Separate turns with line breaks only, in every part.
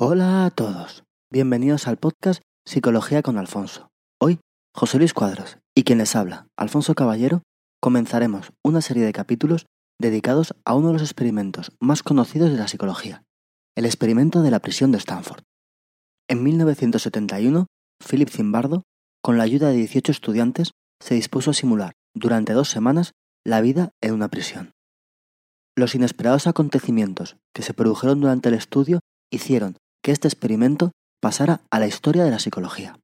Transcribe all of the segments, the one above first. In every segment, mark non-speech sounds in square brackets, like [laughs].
Hola a todos. Bienvenidos al podcast Psicología con Alfonso. Hoy, José Luis Cuadros y quien les habla, Alfonso Caballero, comenzaremos una serie de capítulos dedicados a uno de los experimentos más conocidos de la psicología, el experimento de la prisión de Stanford. En 1971, Philip Zimbardo, con la ayuda de 18 estudiantes, se dispuso a simular durante dos semanas la vida en una prisión. Los inesperados acontecimientos que se produjeron durante el estudio hicieron que este experimento pasara a la historia de la psicología.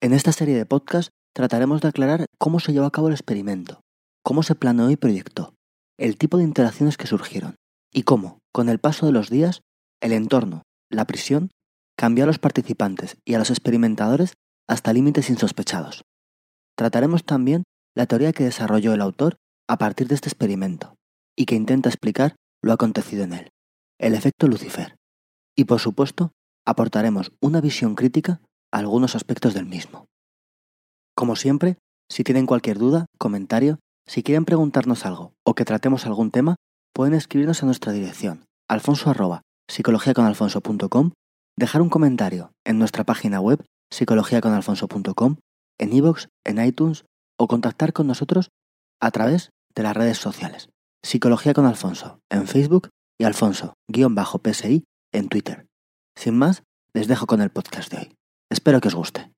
En esta serie de podcast trataremos de aclarar cómo se llevó a cabo el experimento, cómo se planeó y proyectó, el tipo de interacciones que surgieron y cómo, con el paso de los días, el entorno, la prisión, cambió a los participantes y a los experimentadores hasta límites insospechados. Trataremos también la teoría que desarrolló el autor a partir de este experimento y que intenta explicar lo acontecido en él, el efecto Lucifer. Y por supuesto, aportaremos una visión crítica a algunos aspectos del mismo. Como siempre, si tienen cualquier duda, comentario, si quieren preguntarnos algo o que tratemos algún tema, pueden escribirnos a nuestra dirección, alfonso arroba, psicologiaconalfonso.com, dejar un comentario en nuestra página web psicologiaconalfonso.com, en iVoox, en iTunes o contactar con nosotros a través de las redes sociales. Psicología con Alfonso en Facebook y Alfonso-PSI en Twitter. Sin más, les dejo con el podcast de hoy. Espero que os guste.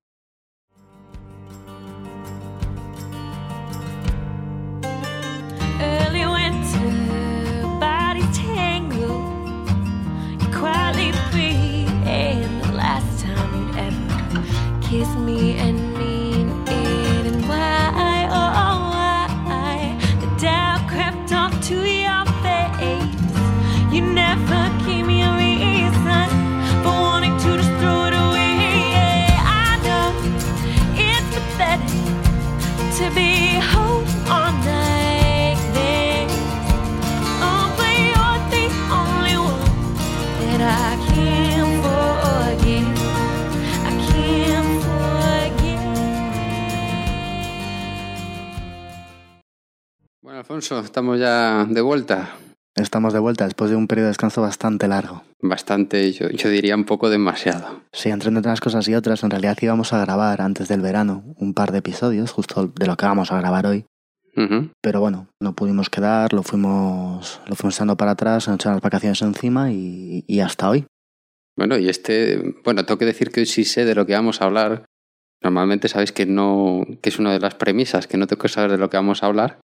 Bueno, Alfonso, estamos ya de vuelta.
Estamos de vuelta después de un periodo de descanso bastante largo.
Bastante, yo, yo diría un poco demasiado.
Sí, entre unas cosas y otras, en realidad íbamos a grabar antes del verano un par de episodios, justo de lo que vamos a grabar hoy. Pero bueno, no pudimos quedar, lo fuimos, lo fuimos echando para atrás, se nos echaron las vacaciones encima y, y hasta hoy.
Bueno, y este, bueno, tengo que decir que hoy sí sé de lo que vamos a hablar. Normalmente sabéis que no, que es una de las premisas, que no tengo que saber de lo que vamos a hablar.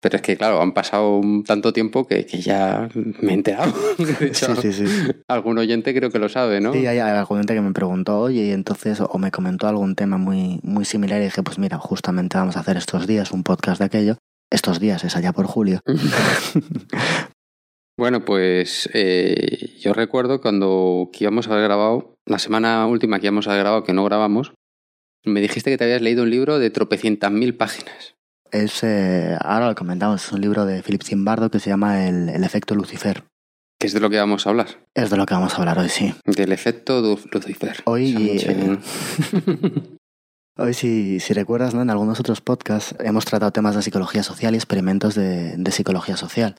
Pero es que, claro, han pasado tanto tiempo que, que ya me he enterado. [laughs] De hecho,
Sí, sí, sí.
algún oyente creo que lo sabe, ¿no?
Sí, hay algún gente que me preguntó, oye, y entonces, o me comentó algún tema muy, muy similar y dije, pues mira, justamente vamos a hacer estos días un podcast de aquello. Estos días es allá por julio. [laughs] [laughs]
Bueno, pues eh, yo recuerdo cuando que íbamos a haber grabado, la semana última que íbamos a haber grabado, que no grabamos, me dijiste que te habías leído un libro de tropecientas mil páginas.
Es, eh, ahora lo comentamos, es un libro de Philip Zimbardo que se llama El, el efecto Lucifer.
que es de lo que vamos a hablar.
Es de lo que vamos a hablar hoy, sí.
Del efecto Lucifer.
Hoy, eh, [laughs] Hoy, si, si recuerdas, ¿no? en algunos otros podcasts hemos tratado temas de psicología social y experimentos de, de psicología social.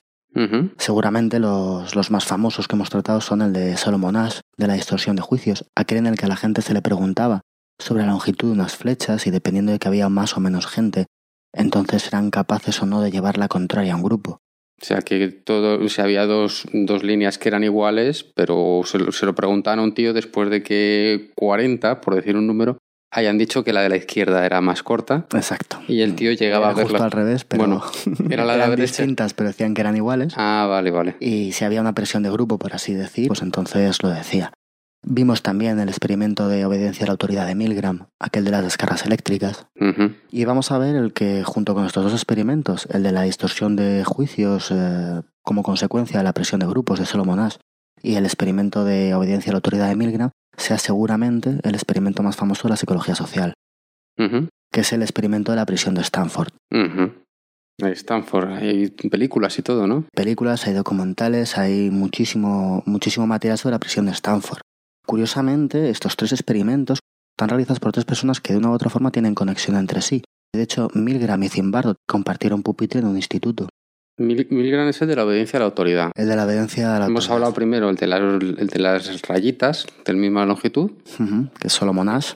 Seguramente los, los más famosos que hemos tratado son el de Solomon Ash, de la distorsión de juicios, aquel en el que a la gente se le preguntaba sobre la longitud de unas flechas y dependiendo de que había más o menos gente, entonces eran capaces o no de llevar la contraria a un grupo.
O sea que todo, o sea, había dos, dos líneas que eran iguales, pero se, lo- se lo preguntaban a un tío después de que 40, por decir un número, hayan dicho que la de la izquierda era más corta
Exacto.
y el tío llegaba
Era
a
justo
verla.
al revés, pero
Bueno, [laughs] era la de la
eran
derecha.
distintas, pero decían que eran iguales.
Ah, vale, vale.
Y si había una presión de grupo, por así decir, pues entonces lo decía. Vimos también el experimento de obediencia a la autoridad de Milgram, aquel de las descargas eléctricas. Y vamos a ver el que, junto con estos dos experimentos, el de la distorsión de juicios eh, como consecuencia de la presión de grupos de Solomon Ash y el experimento de obediencia a la autoridad de Milgram, sea seguramente el experimento más famoso de la psicología social,
Ujú.
que es el experimento de la prisión de Stanford.
Ahí Stanford, hay películas y todo, ¿no?
películas, hay documentales, hay muchísimo, muchísimo material sobre la prisión de Stanford. Curiosamente, estos tres experimentos están realizados por tres personas que de una u otra forma tienen conexión entre sí. De hecho, Milgram y Zimbardo compartieron pupitre en un instituto.
Mil- Milgram es el de la obediencia a la autoridad.
El de la obediencia a la
Hemos
autoridad.
hablado primero el de, las, el de las rayitas del misma longitud,
que es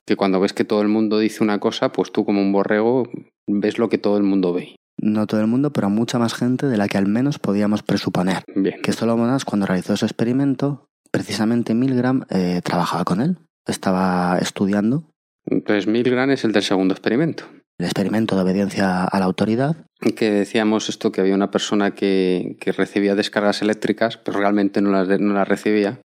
que cuando ves que todo el mundo dice una cosa, pues tú como un borrego ves lo que todo el mundo ve.
No todo el mundo, pero mucha más gente de la que al menos podíamos presuponer.
Bien.
Que Solomon Ash, cuando realizó ese experimento, precisamente Milgram eh, trabajaba con él. Estaba estudiando
Entonces Milgram es el del segundo experimento.
el experimento de obediencia a la autoridad.
Que decíamos esto, que había una persona que, que recibía descargas eléctricas, pero realmente no las, no las recibía.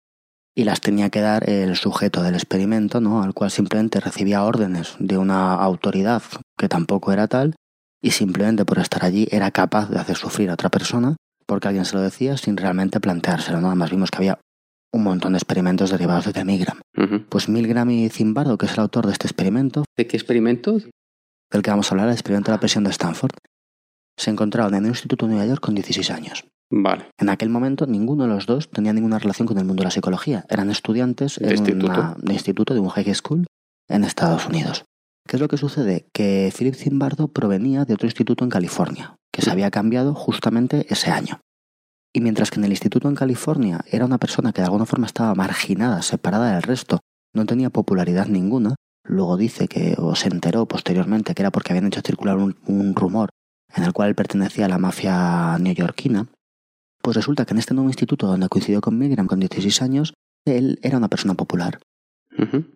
y las tenía que dar el sujeto del experimento, ¿no? Al cual simplemente recibía órdenes de una autoridad que tampoco era tal y simplemente por estar allí era capaz de hacer sufrir a otra persona porque alguien se lo decía sin realmente planteárselo, ¿no? Además vimos que había un montón de experimentos derivados de Milgram. Pues Milgram y Zimbardo, que es el autor de este experimento,
¿De qué experimento?
del que vamos a hablar, el experimento de la presión de Stanford, se encontraron en un instituto de Nueva York con 16 años.
Vale.
En aquel momento ninguno de los dos tenía ninguna relación con el mundo de la psicología. Eran estudiantes en
instituto.
una- de instituto de un high school en Estados Unidos. ¿Qué es lo que sucede? Que Philip Zimbardo provenía de otro instituto en California, que se había cambiado justamente ese año. Y mientras que en el instituto en California era una persona que de alguna forma estaba marginada, separada del resto, no tenía popularidad ninguna, luego dice que, o se enteró posteriormente que era porque habían hecho circular un, un rumor en el cual él pertenecía a la mafia neoyorquina, pues resulta que en este nuevo instituto donde coincidió con Milgram con 16 años, él era una persona popular,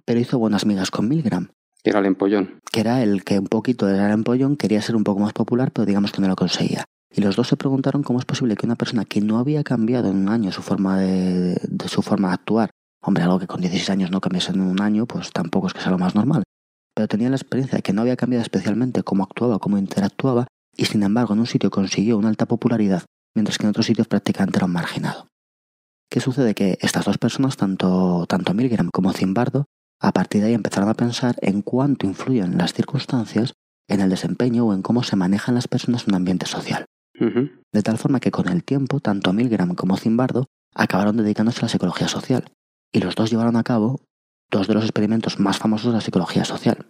pero hizo buenas migas con Milgram,
Que era el empollón.
que era el que un poquito era el empollón, quería ser un poco más popular, pero digamos que no lo conseguía. Y los dos se preguntaron cómo es posible que una persona que no había cambiado en un año su forma de, su forma de actuar, hombre, algo que con 16 años no cambiase en un año, pues tampoco es que sea lo más normal. Pero tenía la experiencia de que no había cambiado especialmente cómo actuaba, cómo interactuaba, y sin embargo en un sitio consiguió una alta popularidad, mientras que en otros sitios prácticamente era un marginado. ¿Qué sucede? Que estas dos personas, tanto, tanto Milgram como Zimbardo, a partir de ahí empezaron a pensar en cuánto influyen las circunstancias en el desempeño o en cómo se manejan las personas en un ambiente social. De tal forma que con el tiempo, tanto Milgram como Zimbardo acabaron dedicándose a la psicología social. Y los dos llevaron a cabo dos de los experimentos más famosos de la psicología social.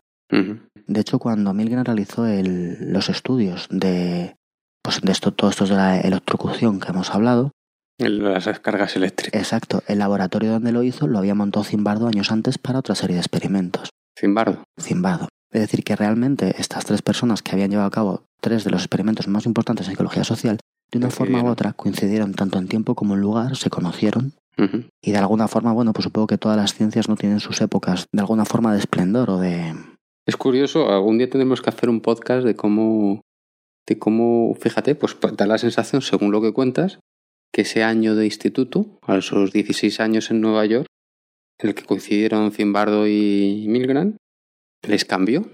De hecho, cuando Milgram realizó el- los estudios de, pues de esto, todo esto de la electrocución que hemos hablado,
Las descargas eléctricas.
exacto, el laboratorio donde lo hizo lo había montado Zimbardo años antes para otra serie de experimentos.
Zimbardo.
Zimbardo. Es decir, que realmente estas tres personas que habían llevado a cabo tres de los experimentos más importantes en psicología social, de una forma u otra coincidieron tanto en tiempo como en lugar, se conocieron. Y de alguna forma, bueno, pues supongo que todas las ciencias no tienen sus épocas de alguna forma de esplendor o de...
Es curioso, algún día tendremos que hacer un podcast de cómo, de cómo, fíjate, pues da la sensación, según lo que cuentas, que ese año de instituto, a esos 16 años en Nueva York, en el que coincidieron Zimbardo y Milgram, les cambió,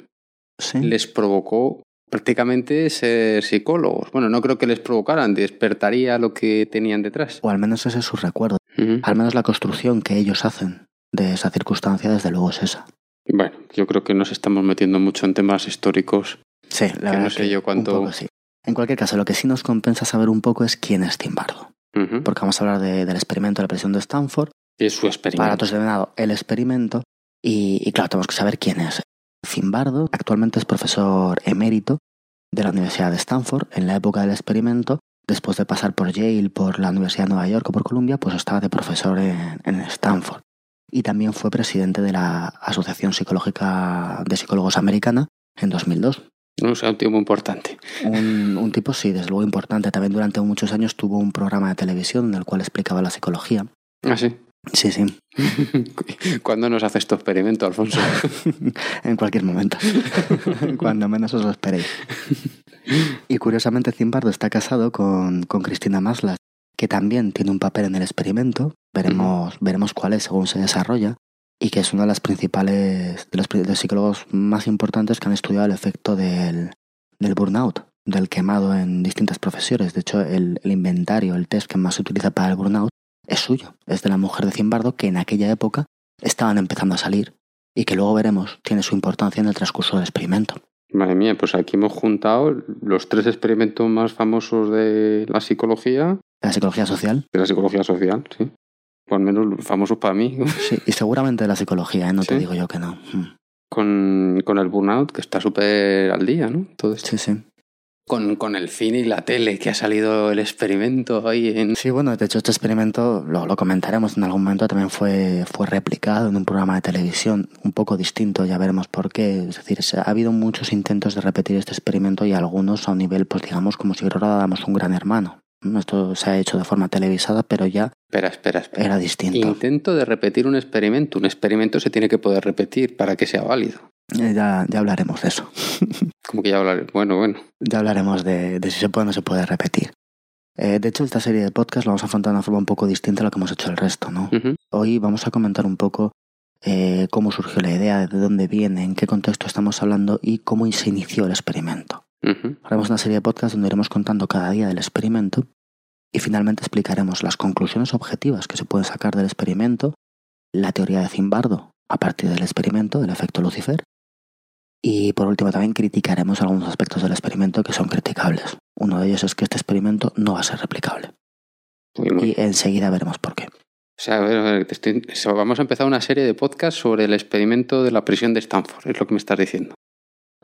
Sí,
les provocó prácticamente ser psicólogos. Bueno, no creo que les provocaran, despertaría lo que tenían detrás.
o al menos ese es su recuerdo. Al menos la construcción que ellos hacen de esa circunstancia, desde luego es esa.
Bueno, yo creo que nos estamos metiendo mucho en temas históricos.
Sí, la
Que
verdad
no sé
que
yo cuánto-
un poco sí. En cualquier caso, lo que sí nos compensa saber un poco es quién es Zimbardo.
Ujú.
Porque vamos a hablar de- del experimento de la presión de Stanford,
Y es su
para
experimento.
otros denominado el experimento, y, y claro, tenemos que saber quién es. Zimbardo actualmente es profesor emérito de la Universidad de Stanford. En la época del experimento, después de pasar por Yale, por la Universidad de Nueva York o por Columbia, pues estaba de profesor en, en Stanford. Y también fue presidente de la Asociación Psicológica de Psicólogos Americana en 2002.
No sea un muy importante.
Un, un tipo, sí, desde luego importante. También durante muchos años tuvo un programa de televisión en el cual explicaba la psicología.
Ah, sí.
Sí, sí, [laughs]
¿Cuándo nos haces tu experimento, Alfonso? [laughs]
en cualquier momento, [laughs] cuando menos os lo esperéis. Y curiosamente Zimbardo está casado con, con Cristina Maslas, que también tiene un papel en el experimento, veremos, veremos cuál es según se desarrolla, y que es uno de los principales, de los, de los psicólogos más importantes que han estudiado el efecto del, del burnout, del quemado en distintas profesiones. De hecho, el, el inventario, el test que más se utiliza para el burnout es suyo, es de la mujer de Zimbardo, que en aquella época estaban empezando a salir y que luego veremos tiene su importancia en el transcurso del experimento.
Madre mía, pues aquí hemos juntado los tres experimentos más famosos de la psicología,
La psicología social,
de la psicología social, sí. O al menos famosos para mí, [laughs]
sí, y seguramente de la psicología, ¿eh? no te digo yo que no. Mm.
con, con el burnout, que está súper al día, ¿no? Todo esto.
Sí, sí.
Con, con el cine y la tele, que ha salido el experimento ahí en...
Sí, bueno, de hecho este experimento, lo, lo comentaremos en algún momento, también fue, fue replicado en un programa de televisión un poco distinto, ya veremos por qué. Es decir, ha habido muchos intentos de repetir este experimento y algunos a un nivel, pues digamos, como si rodáramos un gran hermano. Esto se ha hecho de forma televisada, pero ya
Espera, espera, espera.
era distinto.
Intento de repetir un experimento. Un experimento se tiene que poder repetir para que sea válido.
Eh, Ya, ya hablaremos de eso. [laughs]
Como que ya hablaré. Bueno, bueno.
Ya hablaremos de, de si se puede o no se puede repetir. Eh, de hecho, esta serie de podcast lo vamos a afrontar de una forma un poco distinta a lo que hemos hecho el resto, ¿no? Hoy vamos a comentar un poco eh, cómo surgió la idea, de dónde viene, en qué contexto estamos hablando y cómo se inició el experimento. Haremos una serie de podcasts donde iremos contando cada día del experimento y finalmente explicaremos las conclusiones objetivas que se pueden sacar del experimento, la teoría de Zimbardo a partir del experimento, del efecto Lucifer, y por último también criticaremos algunos aspectos del experimento que son criticables. Uno de ellos es que este experimento no va a ser replicable.
Muy, muy.
Y enseguida veremos por qué.
O sea, a ver, a ver, te estoy- so- vamos a empezar una serie de podcasts sobre el experimento de la prisión de Stanford, es lo que me estás diciendo.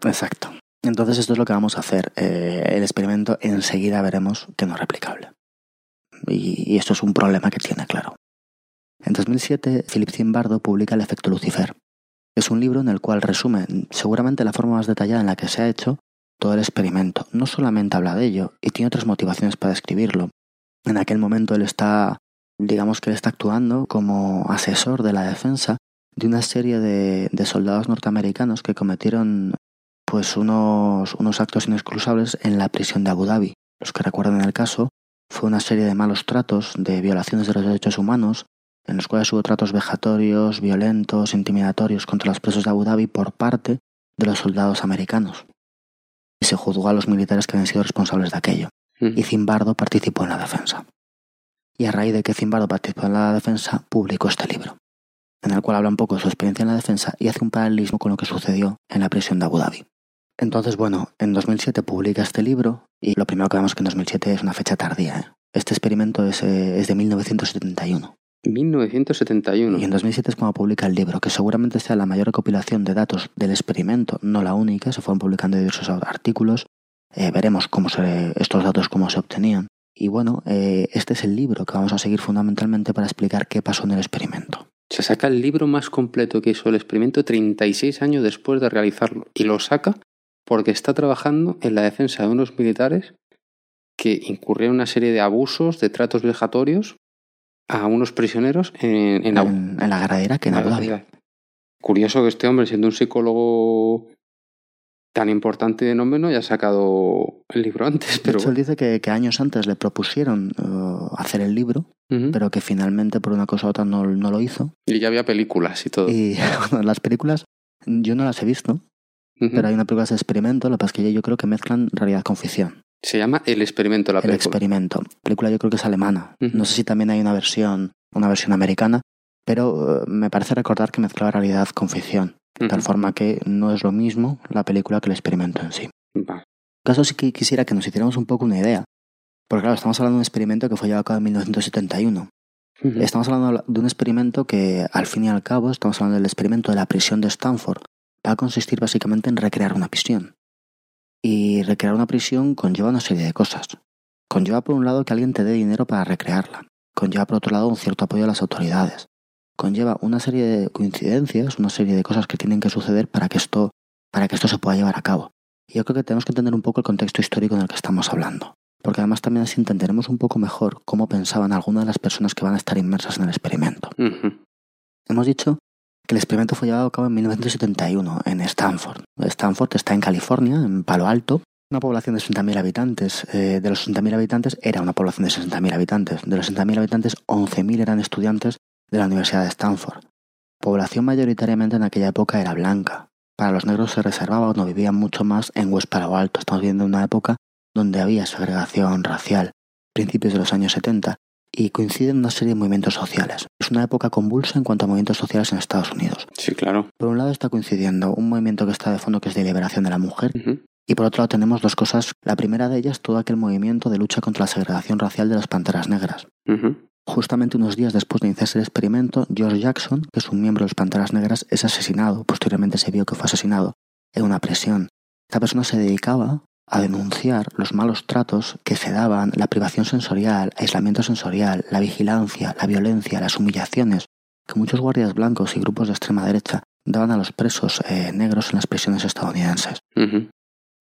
Exacto. Entonces esto es lo que vamos a hacer. Eh, el experimento enseguida veremos que no es replicable. Y, y esto es un problema que tiene, claro. En 2007, Philip Zimbardo publica El efecto Lucifer. Es un libro en el cual resume seguramente la forma más detallada en la que se ha hecho todo el experimento. No solamente habla de ello, y tiene otras motivaciones para escribirlo. En aquel momento él está, digamos que él está actuando como asesor de la defensa de una serie de, de soldados norteamericanos que cometieron pues unos, unos actos inexcusables en la prisión de Abu Dhabi. Los que recuerdan el caso, fue una serie de malos tratos, de violaciones de los derechos humanos, en los cuales hubo tratos vejatorios, violentos, intimidatorios contra los presos de Abu Dhabi por parte de los soldados americanos. Y se juzgó a los militares que habían sido responsables de aquello. Y Zimbardo participó en la defensa. Y a raíz de que Zimbardo participó en la defensa, publicó este libro, en el cual habla un poco de su experiencia en la defensa y hace un paralelismo con lo que sucedió en la prisión de Abu Dhabi. Entonces, bueno, en 2007 publica este libro y lo primero que vemos que en 2007 es una fecha tardía. ¿eh? Este experimento es, eh, es de 1971
1971.
y en 2007 es cuando publica el libro, que seguramente sea la mayor recopilación de datos del experimento, no la única, se fueron publicando diversos artículos, eh, veremos cómo se, estos datos cómo se obtenían. Y bueno, eh, este es el libro que vamos a seguir fundamentalmente para explicar qué pasó en el experimento.
Se saca el libro más completo que hizo el experimento 36 años después de realizarlo. Y lo saca porque está trabajando en la defensa de unos militares que incurrieron una serie de abusos, de tratos vejatorios a unos prisioneros en, en Abu
En, en la de Irak, en Abu Dhabi.
Curioso que este hombre, siendo un psicólogo tan importante de nombre, no haya sacado el libro [laughs] antes,
De
pero
hecho, él dice que, que años antes le propusieron eh, hacer el libro, pero que finalmente por una cosa u otra no, no lo hizo.
Y ya había películas y todo.
Y [laughs] bueno, las películas yo no las he visto, pero hay una película de experimento, lo que pasa es que yo creo que mezclan realidad con ficción.
Se llama El experimento, la
el
película.
experimento. La película yo creo que es alemana. No sé si también hay una versión, una versión americana, pero eh, me parece recordar que mezclaba realidad con ficción. De tal forma que no es lo mismo la película que el experimento en sí. En caso sí que quisiera que nos hiciéramos un poco una idea. Porque claro, estamos hablando de un experimento que fue llevado a cabo en 1971.
Ujú.
Estamos hablando de un experimento que, al fin y al cabo, estamos hablando del experimento de la prisión de Stanford. Va a consistir básicamente en recrear una prisión. Y recrear una prisión conlleva una serie de cosas. Conlleva, por un lado, que alguien te dé dinero para recrearla. Conlleva, por otro lado, un cierto apoyo a las autoridades. Conlleva una serie de coincidencias, una serie de cosas que tienen que suceder para que esto, para que esto se pueda llevar a cabo. Y yo creo que tenemos que entender un poco el contexto histórico en el que estamos hablando. Porque además también así entenderemos un poco mejor cómo pensaban algunas de las personas que van a estar inmersas en el experimento. Hemos dicho que el experimento fue llevado a cabo en 1971 en Stanford. Stanford está en California, en Palo Alto. Una población de 60.000 habitantes. Eh, de los 60.000 habitantes era una población de 60.000 habitantes. De los 60.000 habitantes, 11.000 eran estudiantes de la Universidad de Stanford. Población mayoritariamente en aquella época era blanca. Para los negros se reservaba o no vivían mucho más en West Palo Alto. Estamos viviendo una época donde había segregación racial, principios de los años 70, y coinciden una serie de movimientos sociales. Es una época convulsa en cuanto a movimientos sociales en Estados Unidos.
Sí, claro.
Por un lado está coincidiendo un movimiento que está de fondo que es de liberación de la mujer, y por otro lado tenemos dos cosas. La primera de ellas, todo aquel movimiento de lucha contra la segregación racial de las panteras negras. Justamente unos días después de iniciarse el experimento, George Jackson, que es un miembro de las Panteras Negras, es asesinado. Posteriormente se vio que fue asesinado en una prisión. Esta persona se dedicaba a denunciar los malos tratos que se daban, la privación sensorial, aislamiento sensorial, la vigilancia, la violencia, las humillaciones que muchos guardias blancos y grupos de extrema derecha daban a los presos eh, negros en las prisiones estadounidenses.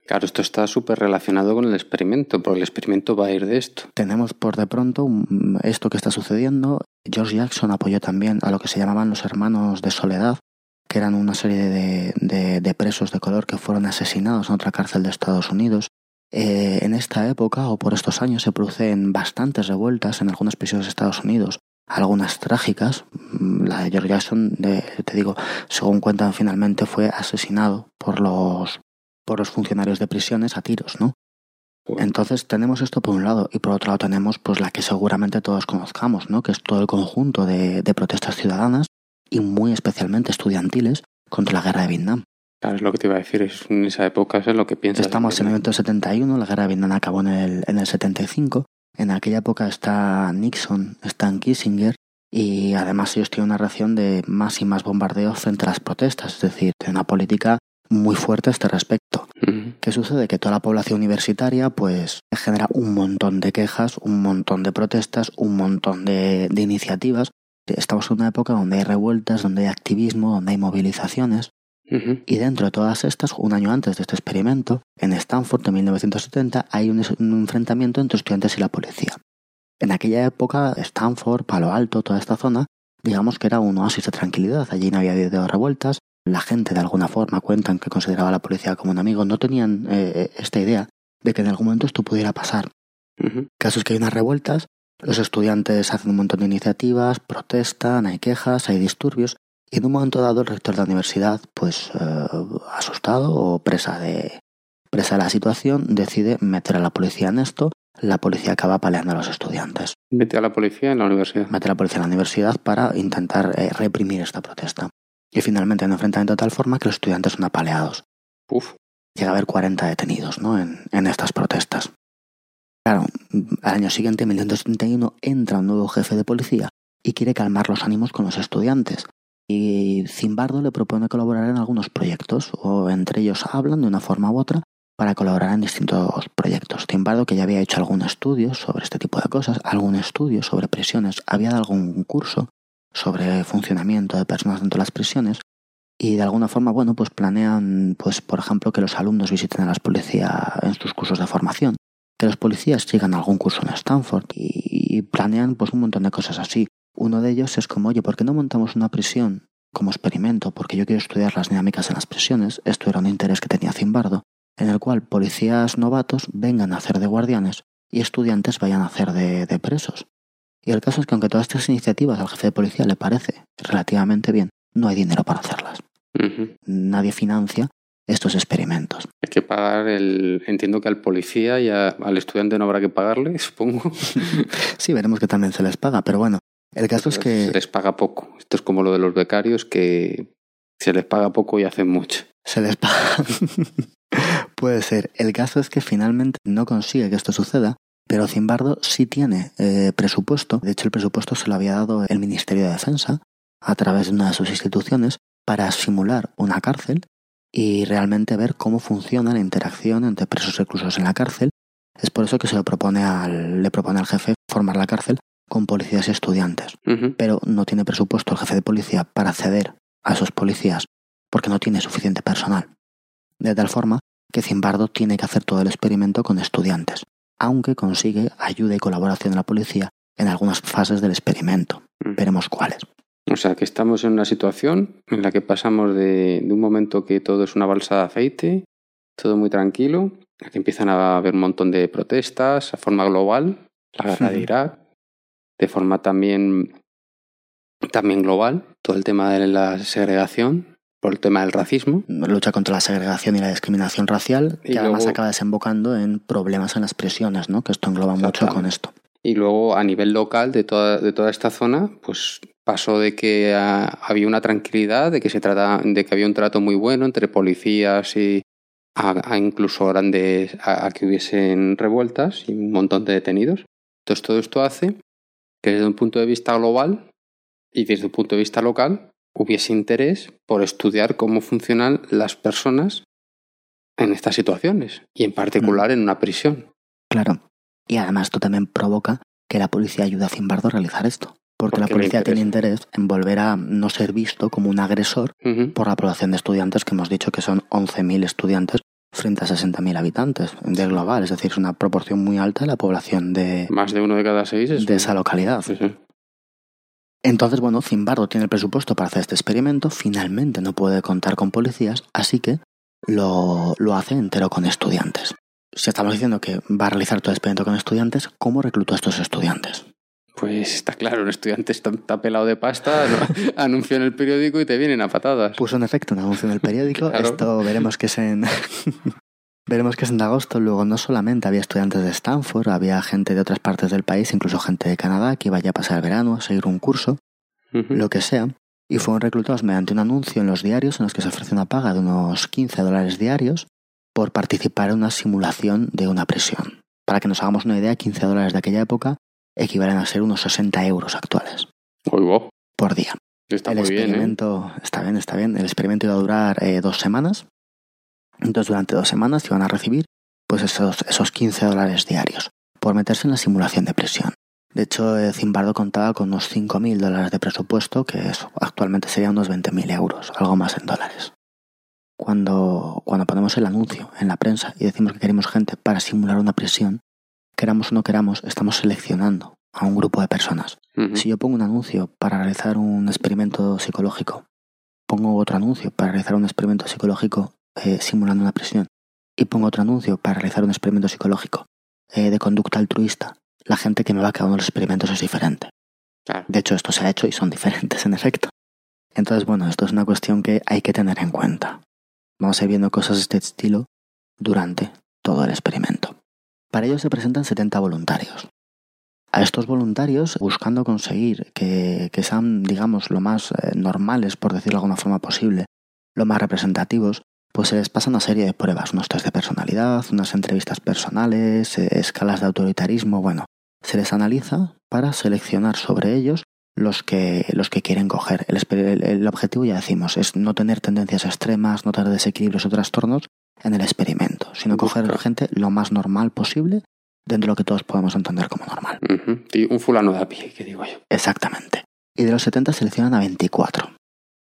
Claro, esto está súper relacionado con el experimento, porque el experimento va a ir de esto.
Tenemos por de pronto esto que está sucediendo. George Jackson apoyó también a lo que se llamaban los hermanos de soledad, que eran una serie de, de- de presos de color que fueron asesinados en otra cárcel de Estados Unidos. Eh, en esta época o por estos años se producen bastantes revueltas en algunas prisiones de Estados Unidos, algunas trágicas. Mm, La de George Jackson, de- te digo, según cuentan finalmente, fue asesinado por los, por los funcionarios de prisiones a tiros, ¿no? Entonces tenemos esto por un lado y por otro lado tenemos pues la que seguramente todos conozcamos, ¿no? Que es todo el conjunto de, de protestas ciudadanas y muy especialmente estudiantiles contra la guerra de Vietnam.
claro, es lo que te iba a decir, es en esa época eso es lo que piensas.
Estamos en el 1971, la guerra de Vietnam acabó en el, en el 75. En aquella época está Nixon, está Kissinger y además ellos tienen una reacción de más y más bombardeos frente a las protestas, es decir, de una política muy fuerte a este respecto. ¿Qué sucede? Que toda la población universitaria pues genera un montón de quejas, un montón de protestas, un montón de, de iniciativas. Estamos en una época donde hay revueltas, donde hay activismo, donde hay movilizaciones. Y dentro de todas estas, un año antes de este experimento, en Stanford, en 1970, hay un, un enfrentamiento entre estudiantes y la policía. En aquella época, Stanford, Palo Alto, toda esta zona, digamos que era un oasis de tranquilidad. Allí no había habido revueltas. La gente, de alguna forma, cuentan que consideraba a la policía como un amigo. No tenían eh, esta idea de que en algún momento esto pudiera pasar.
Ujú.
Caso es que hay unas revueltas, los estudiantes hacen un montón de iniciativas, protestan, hay quejas, hay disturbios, y en un momento dado el rector de la universidad, pues eh, asustado o presa de, presa de la situación, decide meter a la policía en esto, la policía acaba paleando a los estudiantes.
Mete a la policía en la universidad.
Mete a la policía en la universidad para intentar eh, reprimir esta protesta. Y finalmente hay un enfrentamiento de tal forma que los estudiantes son apaleados
Uf,
llega a haber 40 detenidos ¿no? en, en estas protestas. Claro, al año siguiente, en 1971, entra un nuevo jefe de policía y quiere calmar los ánimos con los estudiantes. Y Zimbardo le propone colaborar en algunos proyectos, o entre ellos hablan de una forma u otra para colaborar en distintos proyectos. Zimbardo, que ya había hecho algún estudio sobre este tipo de cosas, algún estudio sobre prisiones, había dado algún curso sobre funcionamiento de personas dentro de las prisiones, y de alguna forma, bueno, pues planean, pues por ejemplo, que los alumnos visiten a las policías en sus cursos de formación, que los policías sigan algún curso en Stanford y, planean pues un montón de cosas así. Uno de ellos es como, oye, ¿por qué no montamos una prisión como experimento? Porque yo quiero estudiar las dinámicas en las prisiones. Esto era un interés que tenía Zimbardo, en el cual policías novatos vengan a hacer de guardianes y estudiantes vayan a hacer de, de presos. Y el caso es que aunque todas estas iniciativas al jefe de policía le parece relativamente bien, no hay dinero para hacerlas nadie financia estos experimentos.
hay que pagar el... Entiendo que al policía y a- al estudiante no habrá que pagarle, [laughs] supongo.
Sí, veremos que también se les paga, pero bueno, el caso es
Se
que
les paga poco. Esto es como lo de los becarios que se les paga poco y hacen mucho.
se les paga. [laughs] Puede ser. El caso es que finalmente no consigue que esto suceda, pero Zimbardo sí tiene eh, presupuesto. De hecho, el presupuesto se lo había dado el Ministerio de Defensa a través de una de sus instituciones para simular una cárcel y realmente ver cómo funciona la interacción entre presos reclusos en la cárcel. Es por eso que se lo propone al, le propone al jefe formar la cárcel con policías y estudiantes. Pero no tiene presupuesto el jefe de policía para acceder a esos policías porque no tiene suficiente personal. De tal forma que Zimbardo tiene que hacer todo el experimento con estudiantes, aunque consigue ayuda y colaboración de la policía en algunas fases del experimento. Veremos cuáles.
O sea, que estamos en una situación en la que pasamos de, de un momento que todo es una balsa de aceite, todo muy tranquilo, a que empiezan a haber un montón de protestas a forma global, la guerra de. Irak, de forma también, también global, todo el tema de la segregación, por el tema del racismo.
Lucha contra la segregación y la discriminación racial, que además acaba desembocando en problemas en las prisiones, ¿no? que esto engloba mucho con esto.
Y luego a nivel local de toda, de toda esta zona, pues pasó de que ah, había una tranquilidad, de que se trata, de que había un trato muy bueno entre policías y a, a incluso grandes, a, a que hubiesen revueltas y un montón de detenidos. Entonces todo esto hace que desde un punto de vista global y desde un punto de vista local hubiese interés por estudiar cómo funcionan las personas en estas situaciones y en particular en una prisión.
Claro. Y además esto también provoca que la policía ayude a Zimbardo a realizar esto. Porque, la
Porque
policía tiene interés en volver a no ser visto como un agresor por la población de estudiantes que hemos dicho que son 11.000 estudiantes frente a 60.000 habitantes del global. Es decir, es una proporción muy alta de la población de,
Más de uno de cada seis es
de esa localidad.
Sí, sí.
Entonces, bueno, Zimbardo tiene el presupuesto para hacer este experimento, finalmente no puede contar con policías, así que lo, lo hace entero con estudiantes. Si estamos diciendo que va a realizar todo el experimento con estudiantes, ¿cómo reclutó a estos estudiantes?
Pues está claro, un estudiante está, está pelado de pasta, ¿no? [laughs] anunció en el periódico y te vienen a patadas.
Puso en efecto un anuncio en el periódico,
Claro.
esto veremos que es en... [laughs] veremos que es en agosto, luego no solamente había estudiantes de Stanford, había gente de otras partes del país, incluso gente de Canadá que iba ya a pasar el verano, a seguir un curso, lo que sea, y fueron reclutados mediante un anuncio en los diarios en los que se ofrece una paga de unos 15 dólares diarios por participar en una simulación de una prisión. Para que nos hagamos una idea, 15 dólares de aquella época equivalen a ser unos 60 euros actuales por día.
está
el
muy bien, ¿eh?
experimento, está bien, está bien. El experimento iba a durar eh, dos semanas. Entonces, durante dos semanas iban a recibir pues esos, esos 15 dólares diarios por meterse en la simulación de prisión. De hecho, eh, Zimbardo contaba con unos 5.000 dólares de presupuesto, que eso, actualmente serían unos 20.000 euros, algo más en dólares. Cuando, cuando ponemos el anuncio en la prensa y decimos que queremos gente para simular una prisión, queramos o no queramos, estamos seleccionando a un grupo de personas. Si yo pongo un anuncio para realizar un experimento psicológico, pongo otro anuncio para realizar un experimento psicológico eh, simulando una prisión, y pongo otro anuncio para realizar un experimento psicológico eh, de conducta altruista, la gente que me va a cada uno de los experimentos es diferente.
Claro.
De hecho, esto se ha hecho y son [laughs] diferentes en efecto. Entonces, bueno, esto es una cuestión que hay que tener en cuenta. Vamos a ir viendo cosas de este estilo durante todo el experimento. Para ello se presentan 70 voluntarios. A estos voluntarios, buscando conseguir que, sean, digamos, lo más eh, normales, por decirlo de alguna forma posible, lo más representativos, pues se les pasa una serie de pruebas, unos test de personalidad, unas entrevistas personales, eh, escalas de autoritarismo, bueno, se les analiza para seleccionar sobre ellos los que, los que quieren coger. El objetivo, ya decimos, es no tener tendencias extremas, no tener desequilibrios o trastornos en el experimento, sino coger gente lo más normal posible dentro de lo que todos podemos entender como normal.
Y un fulano de a pie, que digo yo.
Exactamente. Y de los 70 seleccionan a 24.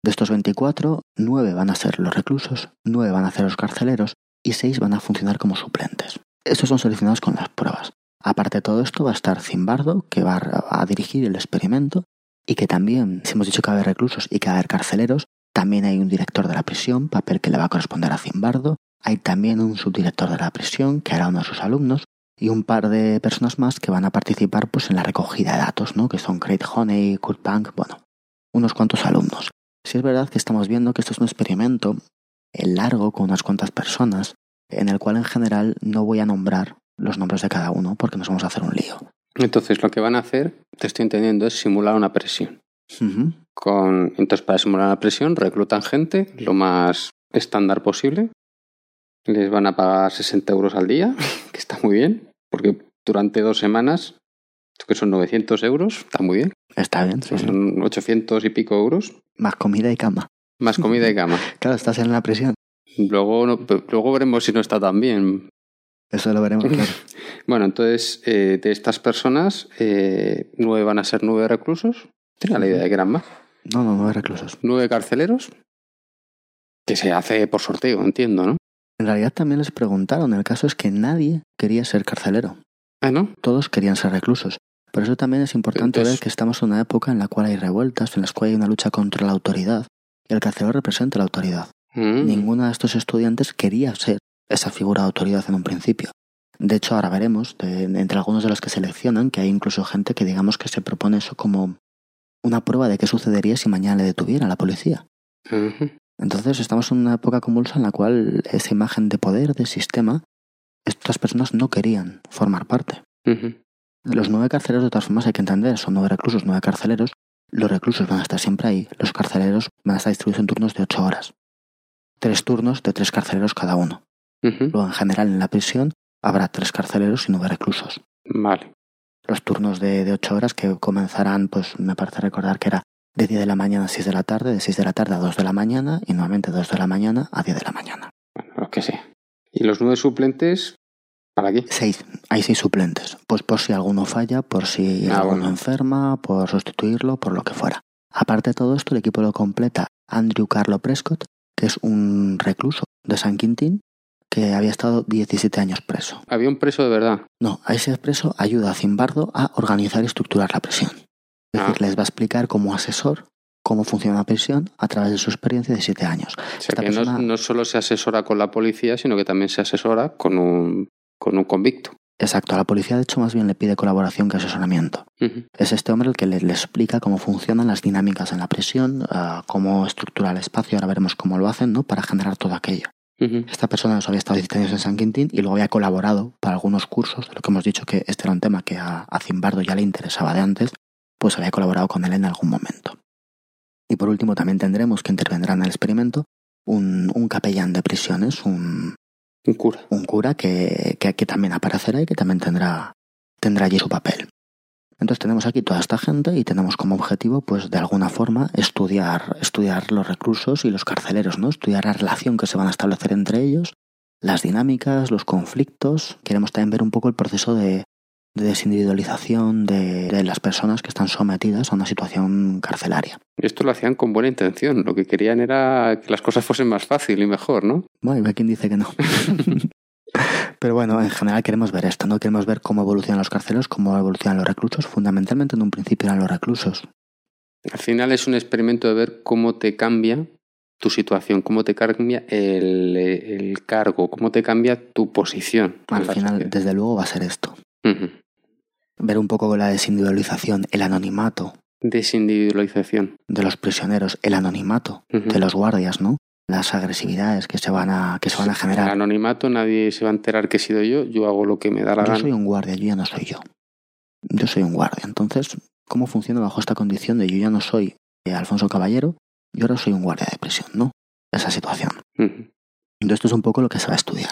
De estos 24, 9 van a ser los reclusos, 9 van a ser los carceleros y 6 van a funcionar como suplentes. Estos son seleccionados con las pruebas. Aparte de todo esto va a estar Zimbardo, que va a a dirigir el experimento y que también, si hemos dicho que va a haber reclusos y que va a haber carceleros, también hay un director de la prisión, papel que le va a corresponder a Zimbardo. Hay también un subdirector de la prisión, que hará uno de sus alumnos, y un par de personas más que van a participar pues en la recogida de datos, ¿no? Que son Craig Honey, Kurt Bank, bueno, unos cuantos alumnos. Si es verdad que estamos viendo que esto es un experimento eh, largo con unas cuantas personas, en el cual en general no voy a nombrar los nombres de cada uno porque nos vamos a hacer un lío.
Entonces, lo que van a hacer, te estoy entendiendo, es simular una presión. Con, entonces, para simular una presión, reclutan gente lo más estándar posible. Les van a pagar 60 euros al día, [laughs] que está muy bien, porque durante dos semanas, que son 900 euros, está muy bien.
Está bien, sí, sí.
Son 800 y pico euros,
Más comida y cama.
más comida y cama. [laughs]
Claro, estás en la prisión.
Luego, no- luego veremos si no está tan bien.
Eso lo veremos, claro. [laughs]
Bueno, entonces, eh, de estas personas, eh, nueve van a ser nueve reclusos. Tenía la idea de que eran más.
No, no, no hay reclusos.
Nueve carceleros. Que se hace por sorteo, entiendo, ¿no?
En realidad también les preguntaron, el caso es que nadie quería ser carcelero.
Ah, ¿no?
Todos querían ser reclusos. Por eso también es importante
Entonces-
ver que estamos en una época en la cual hay revueltas, en las cuales hay una lucha contra la autoridad. Y el carcelero representa la autoridad.
Mm.
Ninguno de estos estudiantes quería ser esa figura de autoridad en un principio. De hecho, ahora veremos, de- entre algunos de los que seleccionan, que hay incluso gente que digamos que se propone eso como una prueba de qué sucedería si mañana le detuviera la policía. Entonces estamos en una época convulsa en la cual esa imagen de poder, de sistema, estas personas no querían formar parte. Los nueve carceleros, de todas formas, hay que entender, son nueve reclusos, nueve carceleros. Los reclusos van a estar siempre ahí, los carceleros van a estar distribuidos en turnos de ocho horas. Tres turnos de tres carceleros cada uno.
Ujú.
Luego, en general, en la prisión habrá tres carceleros y nueve reclusos.
Vale.
Los turnos de, de ocho horas que comenzarán, pues me parece recordar que era de 10 de la mañana a 6 de la tarde, de 6 de la tarde a 2 de la mañana y nuevamente 2 de la mañana a 10 de la mañana.
Bueno, lo que sea. ¿Y los nueve suplentes para qué?
Seis. Hay seis suplentes. Pues por si alguno falla, por si
Ah,
alguno
bueno.
enferma, por sustituirlo, por lo que fuera. Aparte de todo esto, el equipo lo completa Andrew Carlo Prescott, que es un recluso de San Quintín que había estado 17 años preso.
Había un preso de verdad.
No, a ese preso ayuda a Zimbardo a organizar y estructurar la prisión. Es
Ah.
decir, les va a explicar como asesor cómo funciona la prisión a través de su experiencia de 7 años.
O sea
Esta
que no-
persona-
no, solo se asesora con la policía, sino que también se asesora con un, con un convicto.
Exacto, a la policía de hecho más bien le pide colaboración que asesoramiento. Es este hombre el que le, le explica cómo funcionan las dinámicas en la prisión, ah, cómo estructura el espacio, ahora veremos cómo lo hacen, ¿no? Para generar todo aquello. Esta persona nos había estado 17 años en San Quintín y luego había colaborado para algunos cursos, de lo que hemos dicho que este era un tema que a, a Zimbardo ya le interesaba de antes, pues había colaborado con él en algún momento. Y por último también tendremos que intervendrá en el experimento un, un capellán de prisiones, un,
Un cura.
un cura que, que, que también aparecerá y que también tendrá, tendrá allí su papel. Entonces tenemos aquí toda esta gente y tenemos como objetivo, pues de alguna forma, estudiar, estudiar los reclusos y los carceleros, ¿no? Estudiar la relación que se van a establecer entre ellos, las dinámicas, los conflictos. Queremos también ver un poco el proceso de, de desindividualización de, de las personas que están sometidas a una situación carcelaria.
Esto lo hacían con buena intención. Lo que querían era que las cosas fuesen más fácil y mejor, ¿no?
Bueno, hay quien dice que no. [laughs] Pero bueno, en general queremos ver esto, ¿no? Queremos ver cómo evolucionan los carceleros, cómo evolucionan los reclusos. Fundamentalmente en un principio eran los reclusos.
Al final es un experimento de ver cómo te cambia tu situación, cómo te cambia el, el cargo, cómo te cambia tu posición.
Al final, desde luego, va a ser esto.
Ujú.
Ver un poco la desindividualización, el anonimato
Desindividualización.
de los prisioneros, el anonimato de los guardias, ¿no? Las agresividades que se van a, que se van a
El
generar.
anonimato, nadie se va a enterar que he sido yo, yo hago lo que me da la
Yo
gana.
soy un guardia, yo ya no soy yo. Yo soy un guardia. Entonces, ¿cómo funciona bajo esta condición de yo ya no soy eh, Alfonso Caballero, yo ahora soy un guardia de prisión, ¿no? Esa situación. Entonces, esto es un poco lo que se va a estudiar.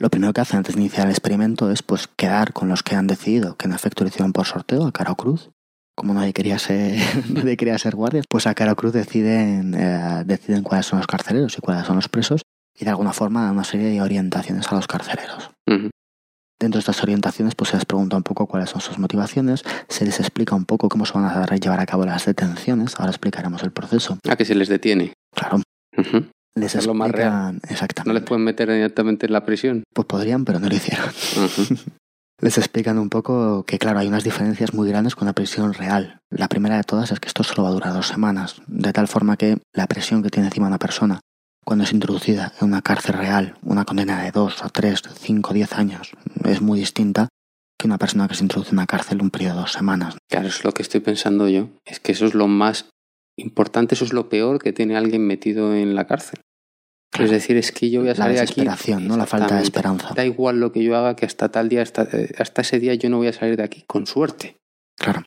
Lo primero que hacen antes de iniciar el experimento es pues quedar con los que han decidido, que en efecto lo hicieron por sorteo, a cara o cruz. Como nadie quería ser, [laughs] nadie quería ser guardia, pues a cara o cruz deciden, eh, deciden cuáles son los carceleros y cuáles son los presos y de alguna forma dan una serie de orientaciones a los carceleros. Dentro de estas orientaciones pues se les pregunta un poco cuáles son sus motivaciones, se les explica un poco cómo se van a llevar a cabo las detenciones, ahora explicaremos el proceso.
A que se les detiene.
Claro. Les explican
No
exactamente.
les pueden meter directamente en la prisión.
Pues podrían, pero no lo hicieron. [laughs] Les explican un poco que, claro, hay unas diferencias muy grandes con la prisión real. La primera de todas es que esto solo va a durar dos semanas, de tal forma que la presión que tiene encima una persona cuando es introducida en una cárcel real, una condena de dos o tres, cinco, diez años, es muy distinta que una persona que se introduce en una cárcel un periodo de dos semanas.
Claro, es lo que estoy pensando yo. Es que eso es lo más importante, eso es lo peor que tiene alguien metido en la cárcel. Es decir, es que yo voy a
la
salir de aquí.
desesperación, ¿no? La falta de esperanza.
Da igual lo que yo haga, que hasta tal día, hasta, eh, hasta ese día yo no voy a salir de aquí, con suerte.
Claro.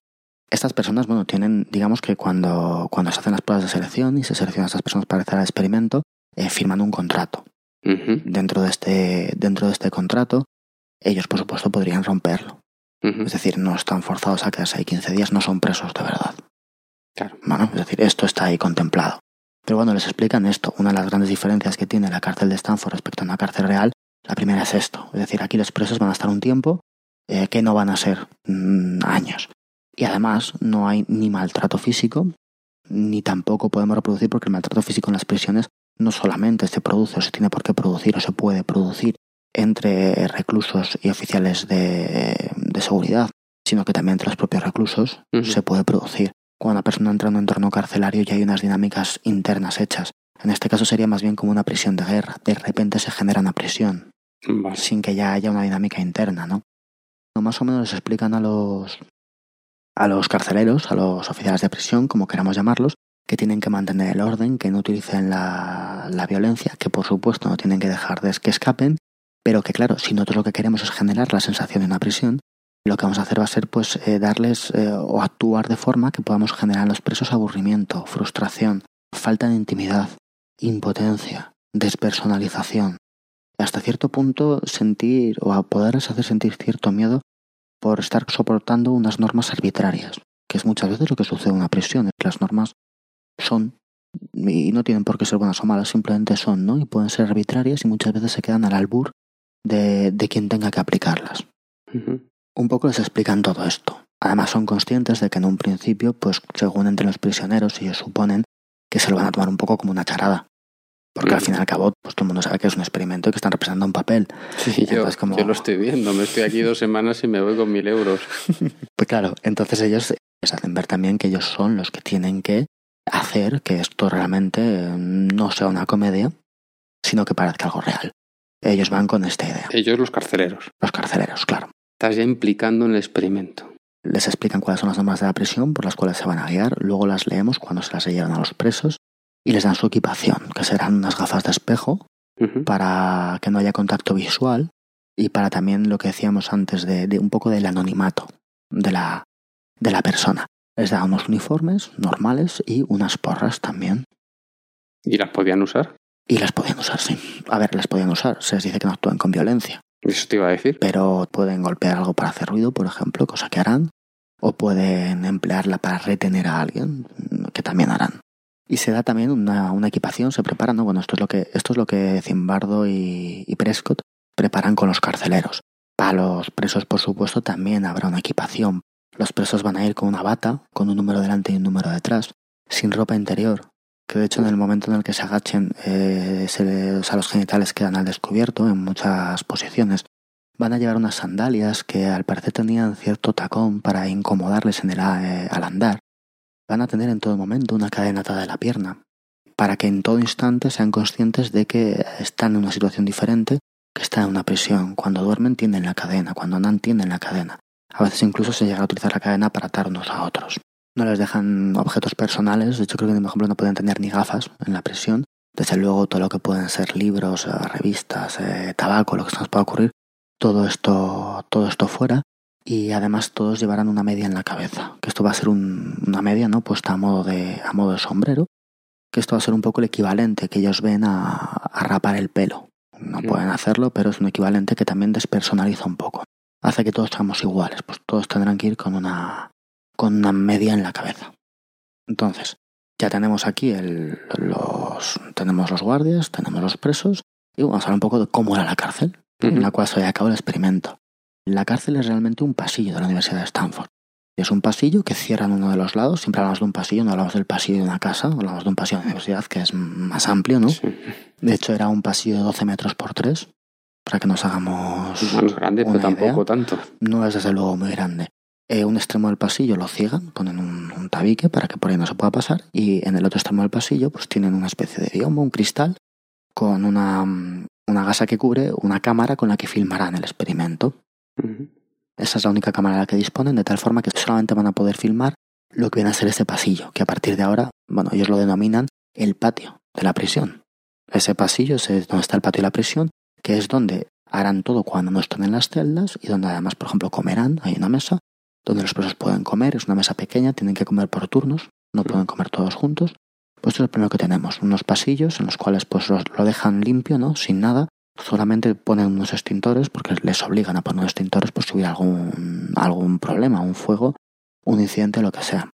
Estas personas, bueno, tienen, digamos que cuando, cuando se hacen las pruebas de selección y se seleccionan a estas personas para hacer el experimento, eh, firman un contrato. Dentro de este dentro de este contrato ellos por supuesto podrían romperlo es decir no están forzados a quedarse ahí 15 días no son presos de verdad
Claro.
bueno es decir esto está ahí contemplado pero bueno les explican esto una de las grandes diferencias que tiene la cárcel de Stanford respecto a una cárcel real la primera es esto es decir aquí los presos van a estar un tiempo eh, que no van a ser mm, años y además no hay ni maltrato físico ni tampoco podemos reproducir porque el maltrato físico en las prisiones no solamente se produce o se tiene por qué producir o se puede producir entre reclusos y oficiales de, de seguridad, sino que también entre los propios reclusos se puede producir. Cuando una persona entra en un entorno carcelario ya hay unas dinámicas internas hechas. En este caso sería más bien como una prisión de guerra. De repente se genera una prisión
Vale.
sin que ya haya una dinámica interna, ¿no? No, Más o menos les explican a los a los carceleros, a los oficiales de prisión, como queramos llamarlos, que tienen que mantener el orden, que no utilicen la, la violencia, que por supuesto no tienen que dejar de que escapen, pero que claro, si nosotros lo que queremos es generar la sensación de una prisión, lo que vamos a hacer va a ser pues eh, darles eh, o actuar de forma que podamos generar en los presos aburrimiento, frustración, falta de intimidad, impotencia, despersonalización. Hasta cierto punto sentir o a poderles hacer sentir cierto miedo por estar soportando unas normas arbitrarias, que es muchas veces lo que sucede en una prisión, las normas son y no tienen por qué ser buenas o malas, simplemente son, ¿no? Y pueden ser arbitrarias y muchas veces se quedan al albur de, quien tenga que aplicarlas. Un poco les explican todo esto. Además son conscientes de que en un principio, pues según entre los prisioneros, ellos suponen que se lo van a tomar un poco como una charada. Porque al fin y al cabo, pues todo el mundo sabe que es un experimento y que están representando un papel.
Sí, yo,
como-
yo lo estoy viendo. Me estoy aquí dos semanas y me voy con mil euros. [laughs]
Pues claro, entonces ellos les hacen ver también que ellos son los que tienen que hacer que esto realmente eh, no sea una comedia, sino que parezca algo real. Ellos van con esta idea.
Ellos los carceleros.
Los carceleros, claro.
Estás ya implicando en el experimento.
Les explican cuáles son las normas de la prisión por las cuales se van a guiar, luego las leemos cuando se las llevan a los presos y les dan su equipación, que serán unas gafas de espejo para que no haya contacto visual y para también lo que decíamos antes de, de un poco del anonimato de la, de la persona. Les da unos uniformes normales y unas porras también.
¿Y las podían usar?
Y las podían usar, sí. A ver, las podían usar. Se les dice que no actúen con violencia,
Eso te iba a decir.
pero pueden golpear algo para hacer ruido, por ejemplo, cosa que harán. O pueden emplearla para retener a alguien, que también harán. Y se da también una, una equipación, se prepara, ¿no? Bueno, esto es lo que, esto es lo que Zimbardo y, y Prescott preparan con los carceleros. Para los presos, por supuesto, también habrá una equipación. Los presos van a ir con una bata, con un número delante y un número detrás, sin ropa interior. Que de hecho en el momento en el que se agachen, eh, se o sea, los genitales quedan al descubierto en muchas posiciones. Van a llevar unas sandalias que al parecer tenían cierto tacón para incomodarles en el, eh, al andar. Van a tener en todo momento una cadena atada de la pierna, para que en todo instante sean conscientes de que están en una situación diferente, que están en una prisión. Cuando duermen tienden la cadena, cuando andan tienden la cadena. A veces incluso se llega a utilizar la cadena para atar unos a otros. No les dejan objetos personales, de hecho creo que por ejemplo no pueden tener ni gafas en la prisión. Desde luego todo lo que pueden ser libros, eh, revistas, eh, tabaco, lo que se nos pueda ocurrir, todo esto, todo esto fuera. Y además todos llevarán una media en la cabeza, que esto va a ser un- una media no puesta a modo de a modo de sombrero, que esto va a ser un poco el equivalente que ellos ven a, a rapar el pelo. No pueden hacerlo, pero es un equivalente que también despersonaliza un poco. Hace que todos seamos iguales, pues todos tendrán que ir con una con una media en la cabeza. Entonces, ya tenemos aquí el- los tenemos los guardias, tenemos los presos y vamos a hablar un poco de cómo era la cárcel en la cual se lleva a cabo el experimento. La cárcel es realmente un pasillo de la Universidad de Stanford. Es un pasillo que cierran uno de los lados. Siempre hablamos de un pasillo, no hablamos del pasillo de una casa, hablamos de un pasillo de la universidad que es más amplio, ¿no?
Sí.
De hecho, era un pasillo de 12 metros por 3, para que nos hagamos
No es grande, pero tampoco
idea.
tanto.
No es desde luego muy grande. Eh, un extremo del pasillo lo ciegan, ponen un, un tabique para que por ahí no se pueda pasar y en el otro extremo del pasillo pues tienen una especie de biombo, un cristal, con una, mm, una gasa que cubre una cámara con la que filmarán el experimento. Esa es la única cámara de la que disponen, de tal forma que solamente van a poder filmar lo que viene a ser ese pasillo, que a partir de ahora, bueno, ellos lo denominan el patio de la prisión. Ese pasillo es donde está el patio de la prisión, que es donde harán todo cuando no están en las celdas y donde además, por ejemplo, comerán. Hay una mesa donde los presos pueden comer, es una mesa pequeña, tienen que comer por turnos, no pueden comer todos juntos. Pues esto es lo primero que tenemos, unos pasillos en los cuales pues los- lo dejan limpio, ¿no? Sin nada, solamente ponen unos extintores porque les obligan a poner unos extintores por si hubiera algún, algún problema, un fuego, un incidente, lo que sea.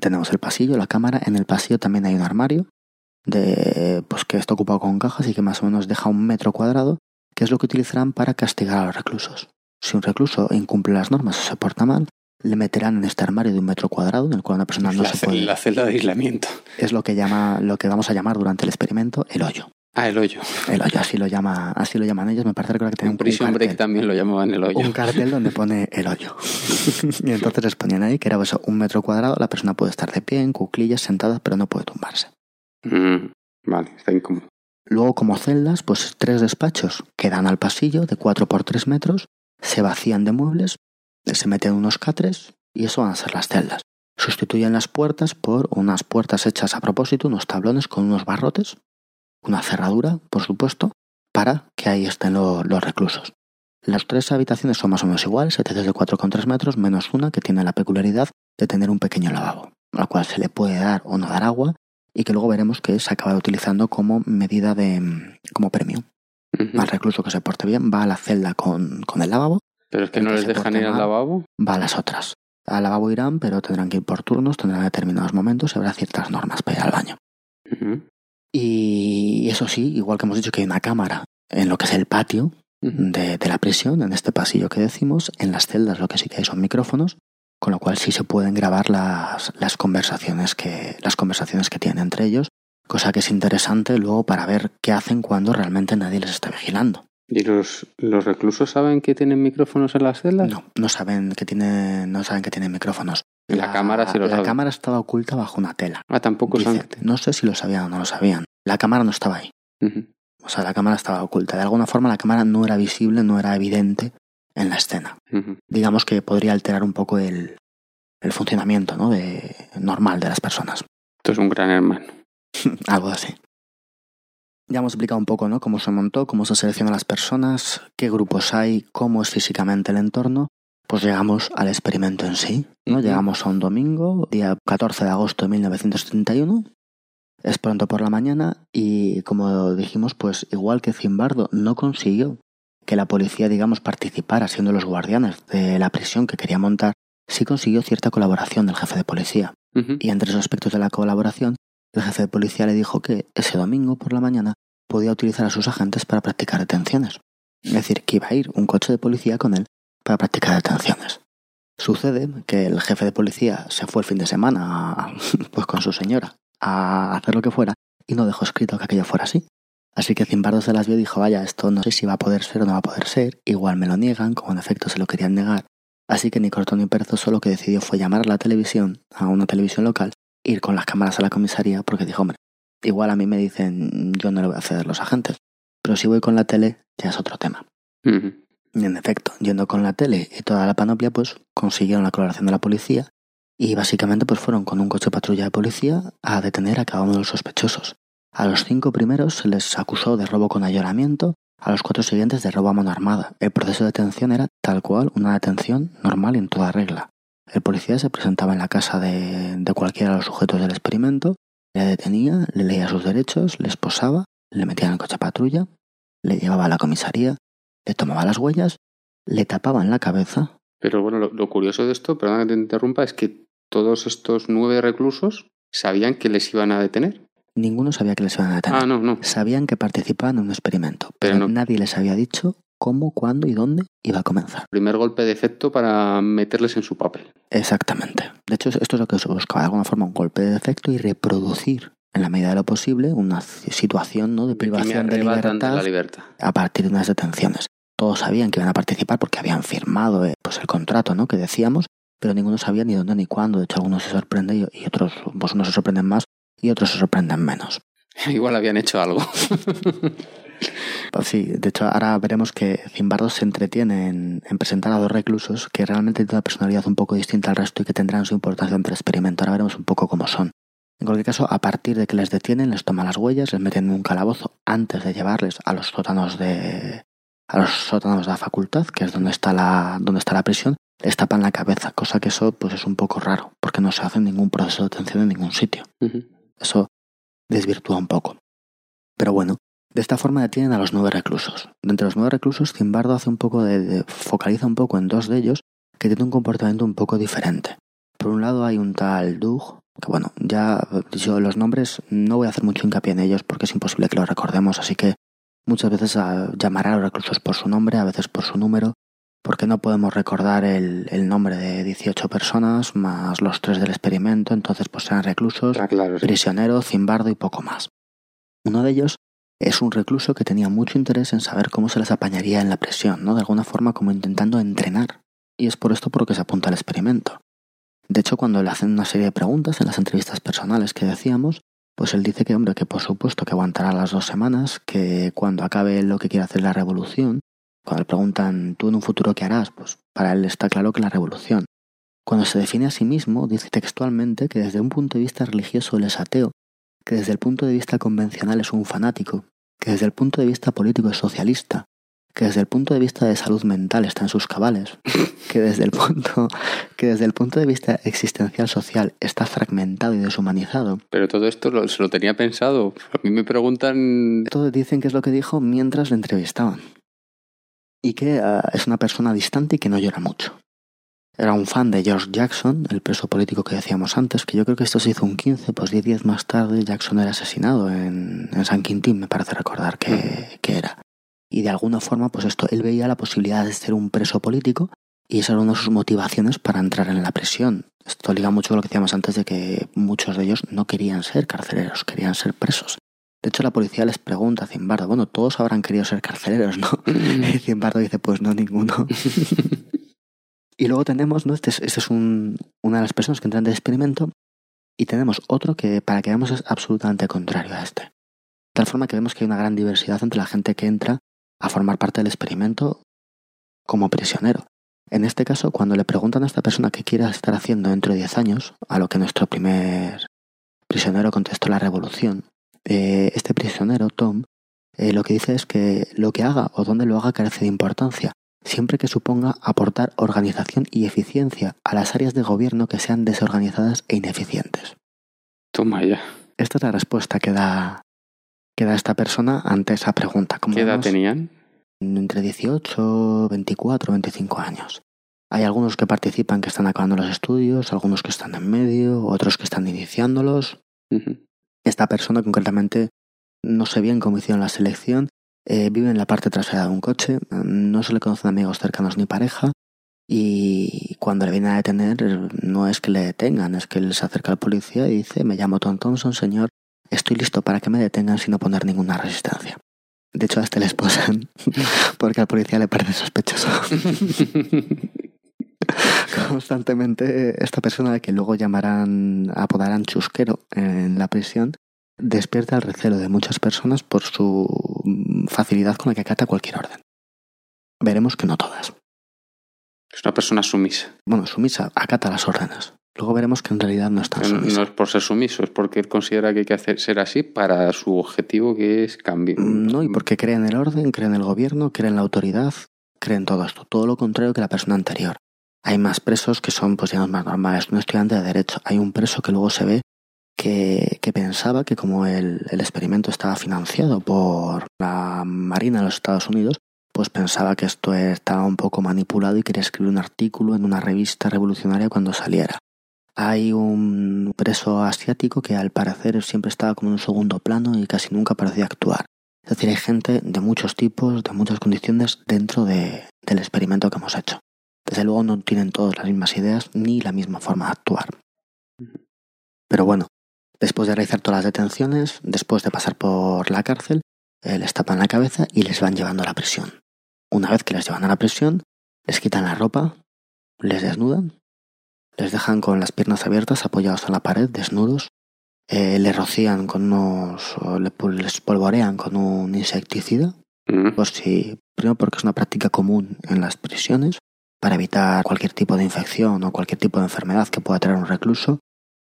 Tenemos el pasillo, la cámara, en el pasillo también hay un armario de pues que está ocupado con cajas y que más o menos deja un metro cuadrado, que es lo que utilizarán para castigar a los reclusos. Si un recluso incumple las normas o se porta mal, le meterán en este armario de un metro cuadrado en el cual una persona no
la,
se puede.
la celda de aislamiento.
Es lo que llama, lo que vamos a llamar durante el experimento el hoyo.
Ah, el hoyo.
El hoyo, así lo llama, así lo llaman ellos. Me parece que tienen
En Prison
un
Break
cartel,
también lo llamaban el hoyo.
un cartel donde pone el hoyo. [laughs] y entonces les ponían ahí que era eso, un metro cuadrado. La persona puede estar de pie, en cuclillas, sentada, pero no puede tumbarse.
Mm, vale, está incómodo.
Luego, como celdas, pues tres despachos que dan al pasillo de 4 por 3 metros, se vacían de muebles, se meten unos catres y eso van a ser las celdas. Sustituyen las puertas por unas puertas hechas a propósito, unos tablones con unos barrotes, una cerradura, por supuesto, para que ahí estén lo- los reclusos. Las tres habitaciones son más o menos iguales, habitaciones de 4,3 metros, menos una que tiene la peculiaridad de tener un pequeño lavabo, al cual se le puede dar o no dar agua y que luego veremos que se acaba utilizando como medida de como premio.
Ujú.
Al recluso que se porte bien va a la celda con, con el lavabo,
Pero es que no
que
les dejan ir al lavabo.
va a las otras. Al lavabo irán, pero tendrán que ir por turnos, tendrán determinados momentos y habrá ciertas normas para ir al baño. Y eso sí, igual que hemos dicho que hay una cámara en lo que es el patio de, de la prisión, en este pasillo que decimos, en las celdas lo que sí que hay son micrófonos, con lo cual sí se pueden grabar las, las conversaciones que las conversaciones que tienen entre ellos, cosa que es interesante luego para ver qué hacen cuando realmente nadie les está vigilando.
¿Y los, los reclusos saben que tienen micrófonos en las celdas?
No, no saben que tienen, no saben que tienen micrófonos.
La cámara sí lo
La
sabe.
cámara estaba oculta bajo una tela.
Ah, tampoco
Dice,
saben.
no sé si lo sabían o no lo sabían. La cámara no estaba ahí. O sea, la cámara estaba oculta. De alguna forma la cámara no era visible, no era evidente en la escena. Digamos que podría alterar un poco el, el funcionamiento ¿no? de, normal de las personas.
Esto es un gran hermano. [laughs]
Algo así. Ya hemos explicado un poco ¿no? cómo se montó, cómo se seleccionan las personas, qué grupos hay, cómo es físicamente el entorno. Pues llegamos al experimento en sí. ¿no? Llegamos a un domingo, día 14 de agosto de 1931. Es pronto por la mañana y como dijimos, pues igual que Zimbardo no consiguió que la policía, digamos, participara siendo los guardianes de la prisión que quería montar, sí consiguió cierta colaboración del jefe de policía. Y entre esos aspectos de la colaboración, el jefe de policía le dijo que ese domingo por la mañana podía utilizar a sus agentes para practicar detenciones. Es decir, que iba a ir un coche de policía con él para practicar detenciones. Sucede que el jefe de policía se fue el fin de semana [laughs] pues con su señora a hacer lo que fuera y no dejó escrito que aquello fuera así. Así que Zimbardo se las vio y dijo, vaya, esto no sé si va a poder ser o no va a poder ser, igual me lo niegan, como en efecto se lo querían negar. Así que ni corto ni perezoso lo que decidió fue llamar a la televisión, a una televisión local, ir con las cámaras a la comisaría porque dijo, hombre, igual a mí me dicen yo no le voy a ceder los agentes, pero si voy con la tele ya es otro tema. Y en efecto, yendo con la tele y toda la panoplia, pues consiguieron la colaboración de la policía y básicamente pues fueron con un coche patrulla de policía a detener a cada uno de los sospechosos. A los cinco primeros se les acusó de robo con allanamiento, a los cuatro siguientes de robo a mano armada. El proceso de detención era tal cual una detención normal en toda regla. El policía se presentaba en la casa de, de cualquiera de los sujetos del experimento, le detenía, le leía sus derechos, le esposaba, le metía en el coche patrulla, le llevaba a la comisaría, le tomaba las huellas, le tapaban la cabeza.
Pero bueno, lo, lo curioso de esto, perdona que te interrumpa, es que todos estos nueve reclusos sabían que les iban a detener.
Ninguno sabía que les iban a detener.
Ah, no, no.
Sabían que participaban en un experimento, pero,
Pero no-
nadie les había dicho cómo, cuándo y dónde iba a comenzar.
Primer golpe de efecto para meterles en su papel.
Exactamente. De hecho, esto es lo que se buscaba, de alguna forma, un golpe de efecto y reproducir, en la medida de lo posible, una situación ¿no? de privación de
arrebatan de
libertad
la libertad.
a partir de unas detenciones. Todos sabían que iban a participar porque habían firmado eh, pues el contrato ¿no? que decíamos, pero ninguno sabía ni dónde ni cuándo. De hecho, algunos se sorprenden y otros, pues unos se sorprenden más y otros se sorprenden menos. [laughs]
Igual habían hecho algo. [laughs]
Pues sí, de hecho ahora veremos que Zimbardo se entretiene en, en presentar a dos reclusos que realmente tienen una personalidad un poco distinta al resto y que tendrán su importancia entre el experimento. Ahora veremos un poco cómo son. En cualquier caso, a partir de que les detienen, les toman las huellas, les meten en un calabozo antes de llevarles a los sótanos de a los sótanos de la facultad, que es donde está la donde está la prisión, les tapan la cabeza, cosa que eso pues es un poco raro, porque no se hace ningún proceso de detención en ningún sitio. Eso desvirtúa un poco. Pero bueno, de esta forma detienen a los nueve reclusos. De entre los nueve reclusos, Zimbardo hace un poco de, de- focaliza un poco en dos de ellos que tienen un comportamiento un poco diferente. Por un lado hay un tal Doug, que bueno, ya yo los nombres no voy a hacer mucho hincapié en ellos porque es imposible que los recordemos, así que muchas veces ah, llamaré a los reclusos por su nombre, a veces por su número, porque no podemos recordar el, el nombre de 18 personas más los tres del experimento, entonces pues serán reclusos
Ah, claro, sí.
prisionero, Zimbardo y poco más. Uno de ellos es un recluso que tenía mucho interés en saber cómo se les apañaría en la prisión, ¿no? De alguna forma como intentando entrenar. Y es por esto por lo que se apunta al experimento. De hecho, cuando le hacen una serie de preguntas en las entrevistas personales que decíamos, pues él dice que, hombre, que por supuesto que aguantará las dos semanas, que cuando acabe lo que quiere hacer la revolución, cuando le preguntan, ¿tú en un futuro qué harás? Pues para él está claro que la revolución. Cuando se define a sí mismo, dice textualmente que desde un punto de vista religioso él es ateo, que desde el punto de vista convencional es un fanático, que desde el punto de vista político es socialista, que desde el punto de vista de salud mental está en sus cabales, [laughs] que desde el punto, que desde el punto de vista existencial social está fragmentado y deshumanizado.
Pero todo esto lo- se lo tenía pensado. A mí me preguntan...
Todos dicen que es lo que dijo mientras le entrevistaban. Y que ah, es una persona distante y que no llora mucho. Era un fan de George Jackson, el preso político que decíamos antes, que yo creo que esto se hizo un 15, pues 10 días más tarde Jackson era asesinado en, en San Quintín, me parece recordar que, que era. Y de alguna forma, pues esto, él veía la posibilidad de ser un preso político y esa era una de sus motivaciones para entrar en la prisión. Esto liga mucho con lo que decíamos antes de que muchos de ellos no querían ser carceleros, querían ser presos. De hecho, la policía les pregunta a Zimbardo, bueno, todos habrán querido ser carceleros, ¿no? Y [laughs] [laughs] Zimbardo dice, pues no, ninguno. [laughs] y luego tenemos, ¿no? Este es, este es un, una de las personas que entran de experimento y tenemos otro que para que veamos es absolutamente contrario a este. De tal forma que vemos que hay una gran diversidad entre la gente que entra a formar parte del experimento como prisionero. En este caso, cuando le preguntan a esta persona qué quiere estar haciendo dentro de 10 años, a lo que nuestro primer prisionero contestó la revolución, eh, este prisionero, Tom, eh, lo que dice es que lo que haga o donde lo haga carece de importancia, siempre que suponga aportar organización y eficiencia a las áreas de gobierno que sean desorganizadas e ineficientes.
Toma ya.
Esta es la respuesta que da, que da esta persona ante esa pregunta. Como
¿Qué edad
vemos,
tenían?
entre 18, 24, 25 años. Hay algunos que participan que están acabando los estudios, algunos que están en medio, otros que están iniciándolos. Esta persona concretamente, no sé bien cómo hicieron la selección, eh, vive en la parte trasera de un coche, no se le conocen amigos cercanos ni pareja y cuando le vienen a detener no es que le detengan, es que él se acerca al policía y dice, me llamo Tom Thompson, señor, estoy listo para que me detengan sin oponer ninguna resistencia. De hecho, a este le esposan [laughs] porque al policía le parece sospechoso. [laughs] Constantemente esta persona que luego llamarán, apodarán chusquero en la prisión, despierta el recelo de muchas personas por su facilidad con la que acata cualquier orden. Veremos que no todas.
Es una persona sumisa.
Bueno, sumisa acata las órdenes. Luego veremos que en realidad no es tan
Pero no es por ser sumiso, es porque él considera que hay que hacer, ser así para su objetivo que es cambio.
Mm, No, y porque cree en el orden, cree en el gobierno, cree en la autoridad, cree en todo esto. Todo lo contrario que la persona anterior. Hay más presos que son, pues digamos, más normales. Un estudiante de Derecho. Hay un preso que luego se ve que, que pensaba que como el, el experimento estaba financiado por la Marina de los Estados Unidos, pues pensaba que esto estaba un poco manipulado y quería escribir un artículo en una revista revolucionaria cuando saliera. Hay un preso asiático que al parecer siempre estaba como en un segundo plano y casi nunca parecía actuar. Es decir, hay gente de muchos tipos, de muchas condiciones dentro de- del experimento que hemos hecho. Desde luego no tienen todos las mismas ideas ni la misma forma de actuar. Pero bueno, después de realizar todas las detenciones, después de pasar por la cárcel, eh, les tapan la cabeza y les van llevando a la prisión. Una vez que les llevan a la prisión, les quitan la ropa, les desnudan, les dejan con las piernas abiertas apoyados en la pared, desnudos, eh, les rocían con unos, o les polvorean con un insecticida,
Mm.
por si, primero porque es una práctica común en las prisiones, para evitar cualquier tipo de infección o cualquier tipo de enfermedad que pueda traer un recluso.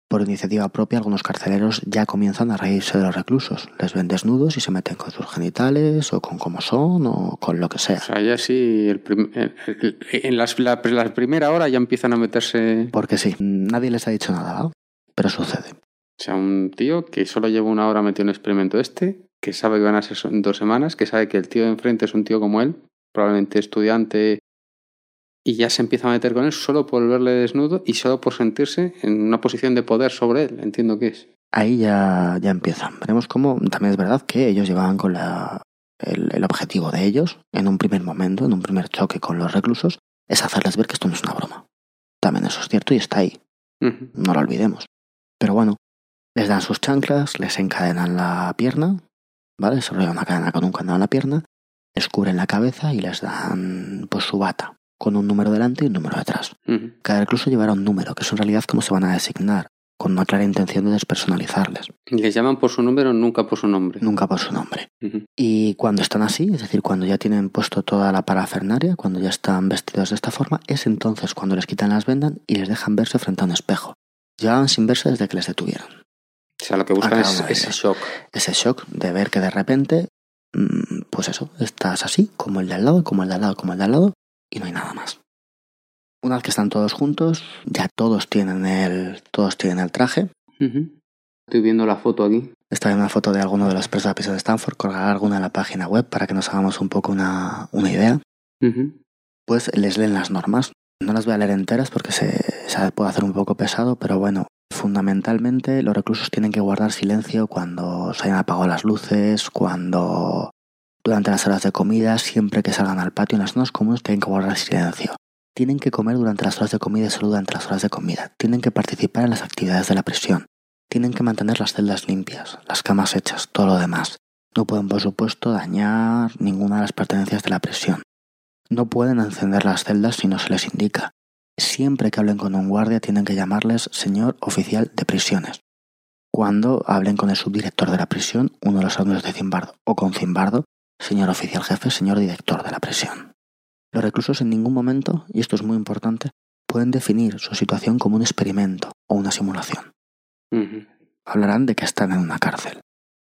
Por iniciativa propia, algunos carceleros ya comienzan a reírse de los reclusos. Les ven desnudos y se meten con sus genitales o con cómo son o con lo que sea.
O sea, ya sí, el prim- en las, la, la primera hora ya empiezan a meterse.
Porque sí, nadie les ha dicho nada, ¿va? pero sucede.
O sea, un tío que solo lleva una hora metido en el experimento este, que sabe que van a ser dos semanas, que sabe que el tío de enfrente es un tío como él, probablemente estudiante, y ya se empieza a meter con él solo por verle desnudo y solo por sentirse en una posición de poder sobre él, entiendo que es.
Ahí ya, ya empiezan. Veremos cómo también es verdad que ellos llevaban con la, el, el objetivo de ellos, en un primer momento, en un primer choque con los reclusos, es hacerles ver que esto no es una broma. También eso es cierto y está ahí. No lo olvidemos. Pero bueno, les dan sus chanclas, les encadenan la pierna, ¿vale? Se una cadena con un candado en la pierna, les cubren la cabeza y les dan pues su bata, con un número delante y un número detrás.
Ujú.
Cada recluso llevará un número, que es en realidad cómo se van a designar, con una clara intención de despersonalizarles,
Les llaman por su número, nunca por su nombre.
nunca por su nombre. Y cuando están así, es decir, cuando ya tienen puesto toda la parafernaria, cuando ya están vestidos de esta forma, es entonces cuando les quitan las vendas y les dejan verse frente a un espejo. Llevaban sin verse desde que les detuvieron.
O sea, lo que buscan es ese shock.
ese shock de ver que de repente, mm, pues eso, estás así, como el de al lado, como el de al lado, como el de al lado, y no hay nada más. Una vez que están todos juntos, ya todos tienen el, todos tienen el traje.
Estoy viendo la foto aquí.
Esta es una foto de alguno de los presos de piso de Stanford, colgará alguna en la página web para que nos hagamos un poco una, una idea. Pues les leen las normas. No las voy a leer enteras porque se, se puede hacer un poco pesado, pero bueno, fundamentalmente los reclusos tienen que guardar silencio cuando se hayan apagado las luces, cuando durante las horas de comida, siempre que salgan al patio en las zonas comunes tienen que guardar silencio. Tienen que comer durante las horas de comida y solo durante las horas de comida. Tienen que participar en las actividades de la prisión. Tienen que mantener las celdas limpias, las camas hechas, todo lo demás. No pueden, por supuesto, dañar ninguna de las pertenencias de la prisión. No pueden encender las celdas si no se les indica. Siempre que hablen con un guardia tienen que llamarles señor oficial de prisiones. Cuando hablen con el subdirector de la prisión, uno de los alumnos de Zimbardo o con Zimbardo, señor oficial jefe, señor director de la prisión. Los reclusos en ningún momento, y esto es muy importante, pueden definir su situación como un experimento o una simulación. Hablarán de que están en una cárcel.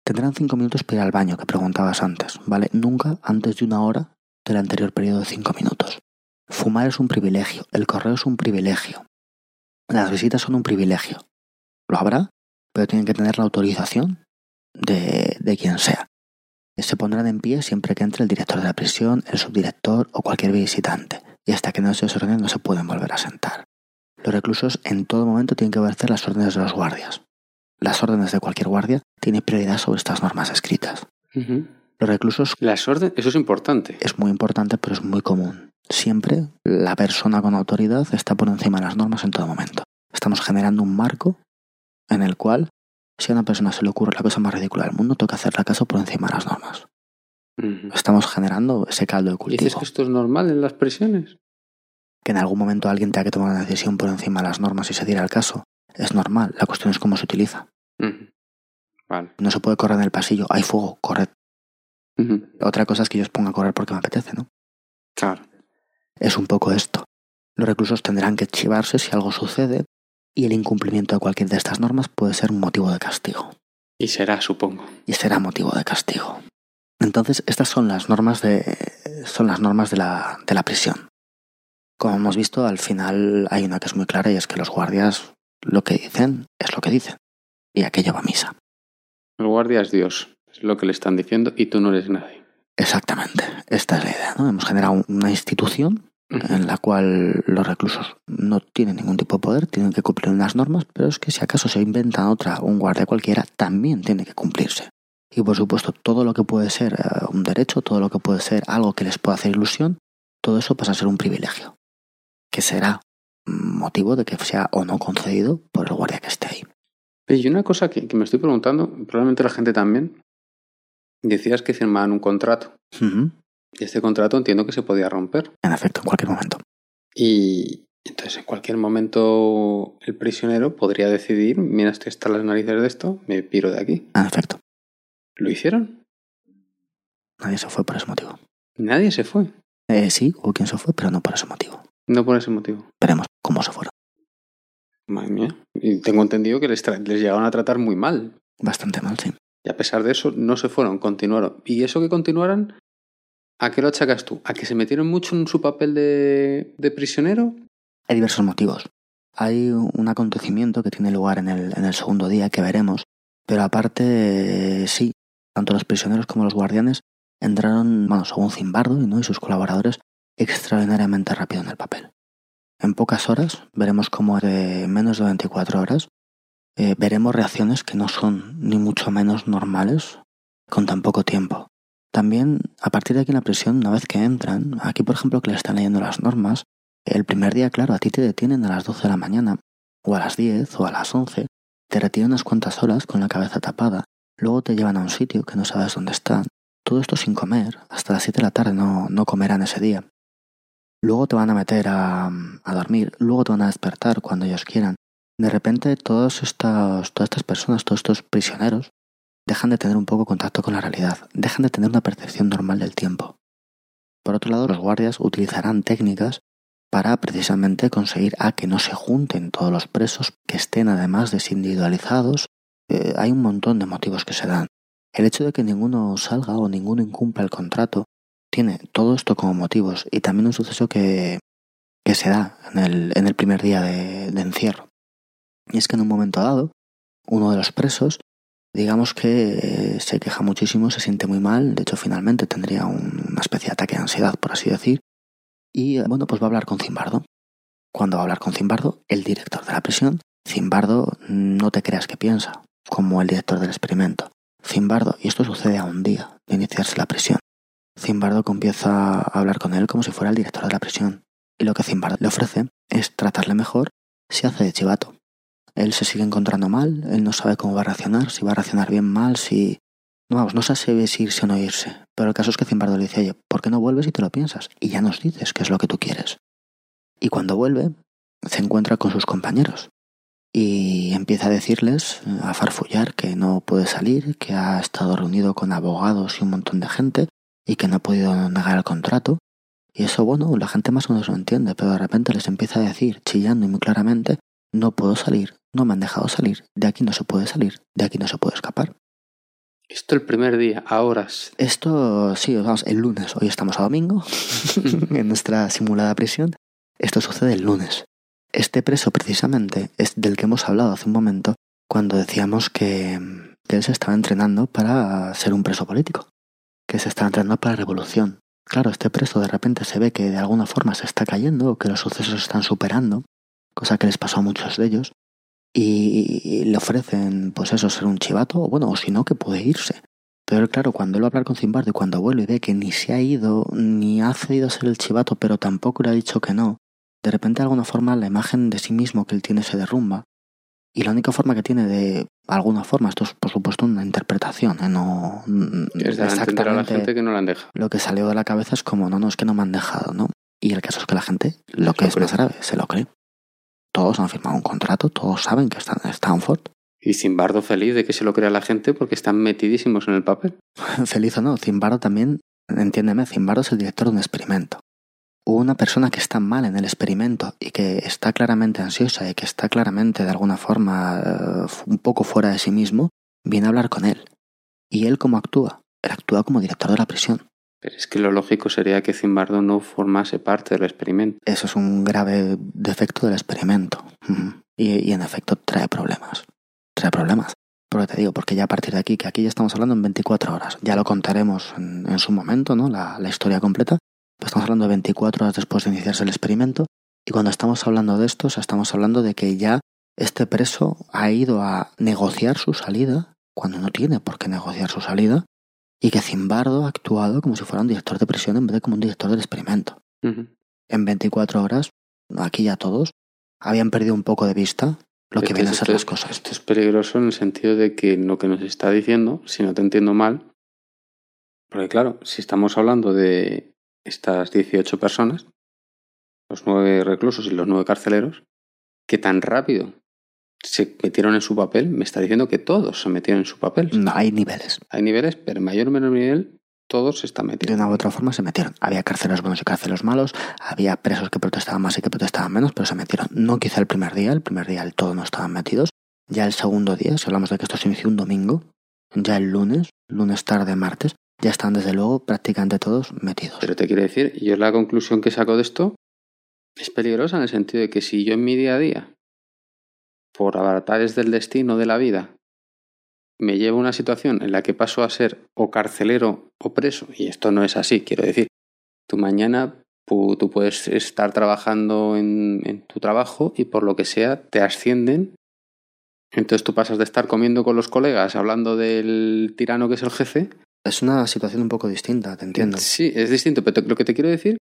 Tendrán cinco minutos para ir al baño, que preguntabas antes, ¿vale? Nunca antes de una hora del anterior periodo de cinco minutos. Fumar es un privilegio, el correo es un privilegio, las visitas son un privilegio. Lo habrá, pero tienen que tener la autorización de, de quien sea. Se pondrán en pie siempre que entre el director de la prisión, el subdirector o cualquier visitante, y hasta que no se ordenen no se pueden volver a sentar. Los reclusos en todo momento tienen que obedecer las órdenes de los guardias. Las órdenes de cualquier guardia tienen prioridad sobre estas normas escritas. Los reclusos
Las órdenes, eso es importante.
es muy importante, pero es muy común. Siempre la persona con autoridad está por encima de las normas en todo momento. Estamos generando un marco en el cual, si a una persona se le ocurre la cosa más ridícula del mundo, toca hacerle caso por encima de las normas. Estamos generando ese caldo de
¿Dices
cultivo.
que esto es normal en las prisiones?
Que en algún momento alguien tenga que tomar una decisión por encima de las normas y se diera el caso. Es normal. La cuestión es cómo se utiliza.
Vale.
No se puede correr en el pasillo. Hay fuego, corred. Otra cosa es que yo os ponga a correr porque me apetece, ¿no?
Claro.
Es un poco esto. Los reclusos tendrán que chivarse si algo sucede y el incumplimiento de cualquier de estas normas puede ser un motivo de castigo.
Y será, supongo.
Y será motivo de castigo. Entonces, estas son las normas de, son las normas de la, de la prisión. Como hemos visto, al final hay una que es muy clara y es que los guardias lo que dicen es lo que dicen. Y aquello va a misa.
El guardia es Dios. Es lo que le están diciendo y tú no eres nadie.
Exactamente. Esta es la idea. ¿no? Hemos generado una institución. En la cual los reclusos no tienen ningún tipo de poder, tienen que cumplir unas normas, pero es que si acaso se inventan otra, un guardia cualquiera, también tiene que cumplirse. Y por supuesto, todo lo que puede ser eh, un derecho, todo lo que puede ser algo que les pueda hacer ilusión, todo eso pasa a ser un privilegio, que será motivo de que sea o no concedido por el guardia que esté ahí.
Y una cosa que, que me estoy preguntando, probablemente la gente también, decías que firmaban un contrato. Este contrato entiendo que se podía romper.
En efecto, en cualquier momento.
Y entonces en cualquier momento el prisionero podría decidir, mira, estoy hasta las narices de esto, me piro de aquí.
En efecto,
¿Lo hicieron?
nadie se fue por ese motivo.
Nadie se fue.
Eh, sí, hubo quien se fue, pero no por ese motivo.
No por ese motivo.
Veremos cómo se fueron.
Madre mía. Y tengo entendido que les llegaron a tratar muy mal.
Bastante mal, sí.
Y a pesar de eso, no se fueron, continuaron. ¿Y eso que continuaran? ¿A qué lo achacas tú? ¿A que se metieron mucho en su papel de, de prisionero?
Hay diversos motivos. Hay un acontecimiento que tiene lugar en el, en el segundo día que veremos, pero aparte, sí, tanto los prisioneros como los guardianes entraron, bueno, según Zimbardo ¿no? y sus colaboradores, extraordinariamente rápido en el papel. En pocas horas, veremos cómo de menos de 24 horas, eh, veremos reacciones que no son ni mucho menos normales con tan poco tiempo. También, a partir de aquí en la prisión, una vez que entran, aquí por ejemplo que le están leyendo las normas, el primer día, claro, a ti te detienen a las 12 de la mañana, o a las 10, o a las 11, te retiran unas cuantas horas con la cabeza tapada, luego te llevan a un sitio que no sabes dónde está, todo esto sin comer, hasta las 7 de la tarde no, no comerán ese día. Luego te van a meter a, a dormir, luego te van a despertar cuando ellos quieran. De repente todos estos, todas estas personas, todos estos prisioneros, dejan de tener un poco contacto con la realidad, dejan de tener una percepción normal del tiempo. Por otro lado, los guardias utilizarán técnicas para precisamente conseguir a que no se junten todos los presos, que estén además desindividualizados. Eh, hay un montón de motivos que se dan. El hecho de que ninguno salga o ninguno incumpla el contrato tiene todo esto como motivos y también un suceso que, que se da en el, en el primer día de, de encierro. Y es que en un momento dado, uno de los presos, digamos que eh, se queja muchísimo, se siente muy mal, de hecho finalmente tendría un- una especie de ataque de ansiedad, por así decir, y eh, bueno, pues va a hablar con Zimbardo. cuando va a hablar con Zimbardo, el director de la prisión, Zimbardo no te creas que piensa, como el director del experimento. Zimbardo, y esto sucede a un día de iniciarse la prisión, Zimbardo comienza a hablar con él como si fuera el director de la prisión. Y lo que Zimbardo le ofrece es tratarle mejor si hace de chivato. Él se sigue encontrando mal, él no sabe cómo va a reaccionar, si va a reaccionar bien, mal, si... Vamos, no sabe si irse o no irse. Pero el caso es que Zimbardo le dice, oye, ¿por qué no vuelves y te lo piensas? Y ya nos dices qué es lo que tú quieres. Y cuando vuelve, se encuentra con sus compañeros. Y empieza a decirles, a farfullar, que no puede salir, que ha estado reunido con abogados y un montón de gente, y que no ha podido negar el contrato. Y eso, bueno, la gente más o menos lo entiende, pero de repente les empieza a decir, chillando y muy claramente, no puedo salir, no me han dejado salir, de aquí no se puede salir, de aquí no se puede escapar.
Esto el primer día, a horas.
Esto, sí, vamos, el lunes, hoy estamos a domingo, [laughs] en nuestra simulada prisión. Esto sucede el lunes. Este preso precisamente es del que hemos hablado hace un momento cuando decíamos que, que él se estaba entrenando para ser un preso político que se está entrenando para la revolución. Claro, este preso de repente se ve que de alguna forma se está cayendo o que los sucesos están superando, cosa que les pasó a muchos de ellos, y le ofrecen, pues eso, ser un chivato, o bueno, o si no, que puede irse. Pero claro, cuando él va a hablar con Zimbardo y cuando vuelve y ve que ni se ha ido, ni ha cedido a ser el chivato, pero tampoco le ha dicho que no, de repente de alguna forma la imagen de sí mismo que él tiene se derrumba y la única forma que tiene de alguna forma, esto es por supuesto una interpretación, ¿eh? no
es de exactamente a la gente que no la han dejado.
Lo que salió de la cabeza es como, no, no, es que no me han dejado, ¿no? Y el caso es que la gente, lo que es más grave, se lo cree. Todos han firmado un contrato, todos saben que están en Stanford.
Y Zimbardo feliz de que se lo crea la gente porque están metidísimos en el papel. [laughs]
feliz o no, Zimbardo también, entiéndeme, Zimbardo es el director de un experimento una persona que está mal en el experimento y que está claramente ansiosa y que está claramente de alguna forma eh, un poco fuera de sí mismo, viene a hablar con él. ¿Y él cómo actúa? Él actúa como director de la prisión.
Pero es que lo lógico sería que Zimbardo no formase parte del experimento.
Eso es un grave defecto del experimento. Y, y en efecto trae problemas. Trae problemas. Porque te digo, porque ya a partir de aquí, que aquí ya estamos hablando en 24 horas, ya lo contaremos en, en su momento, ¿no? La, historia completa, pues estamos hablando de 24 horas después de iniciarse el experimento. Y cuando estamos hablando de esto, estamos hablando de que ya este preso ha ido a negociar su salida, cuando no tiene por qué negociar su salida, y que Zimbardo ha actuado como si fuera un director de prisión en vez de como un director del experimento. En 24 horas, aquí ya todos habían perdido un poco de vista lo que vienen a ser las cosas.
Esto es peligroso en el sentido de que lo que nos está diciendo, si no te entiendo mal, porque claro, si estamos hablando de estas 18 personas, los nueve reclusos y los nueve carceleros, que tan rápido se metieron en su papel, me está diciendo que todos se metieron en su papel.
No, hay niveles.
Hay niveles, pero mayor o menor nivel todos se están metiendo.
De una u otra forma se metieron. Había carceleros buenos y carceleros malos, había presos que protestaban más y que protestaban menos, pero se metieron. No quizá el primer día, el primer día del todo no estaban metidos. Ya el segundo día, si hablamos de que esto se inició un domingo, ya el lunes, lunes tarde, martes, ya están desde luego prácticamente todos metidos.
Pero te quiero decir, yo la conclusión que saco de esto es peligrosa en el sentido de que si yo en mi día a día, por avatares del destino de la vida, me llevo a una situación en la que paso a ser o carcelero o preso, y esto no es así, quiero decir, tú mañana tú puedes estar trabajando en, en tu trabajo y por lo que sea te ascienden. Entonces tú pasas de estar comiendo con los colegas hablando del tirano que es el jefe.
Es una situación un poco distinta, te entiendo.
Sí, es distinto, pero lo que te quiero decir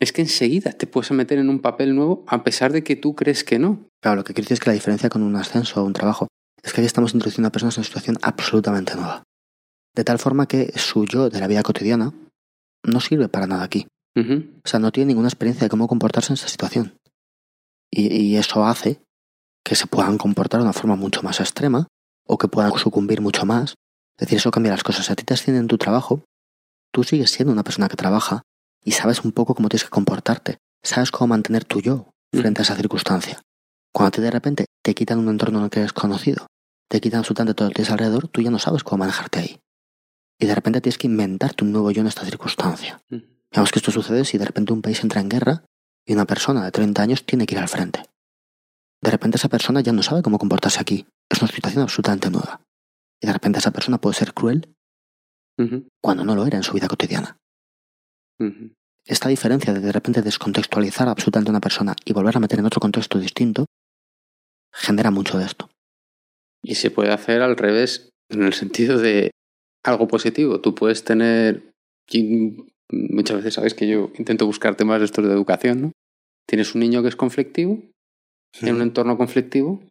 es que enseguida te puedes meter en un papel nuevo a pesar de que tú crees que no.
Claro, lo que quiero decir es que la diferencia con un ascenso o un trabajo es que aquí estamos introduciendo a personas en una situación absolutamente nueva. De tal forma que su yo de la vida cotidiana no sirve para nada aquí. O sea, no tiene ninguna experiencia de cómo comportarse en esa situación. Y, y eso hace que se puedan comportar de una forma mucho más extrema o que puedan sucumbir mucho más es decir, eso cambia las cosas. Si a ti te ascienden en tu trabajo, tú sigues siendo una persona que trabaja y sabes un poco cómo tienes que comportarte. Sabes cómo mantener tu yo frente a esa circunstancia. Cuando te de repente te quitan un entorno en el que eres conocido, te quitan absolutamente todo lo que tienes alrededor, tú ya no sabes cómo manejarte ahí. Y de repente tienes que inventarte un nuevo yo en esta circunstancia. Digamos que esto sucede si de repente un país entra en guerra y una persona de 30 años tiene que ir al frente. De repente esa persona ya no sabe cómo comportarse aquí. Es una situación absolutamente nueva. Y de repente esa persona puede ser cruel cuando no lo era en su vida cotidiana. Esta diferencia de de repente descontextualizar absolutamente a una persona y volver a meter en otro contexto distinto, genera mucho de esto.
Y se puede hacer al revés, en el sentido de algo positivo. Tú puedes tener. Muchas veces sabes que yo intento buscar temas de estos de educación, ¿no? Tienes un niño que es conflictivo, en un entorno conflictivo,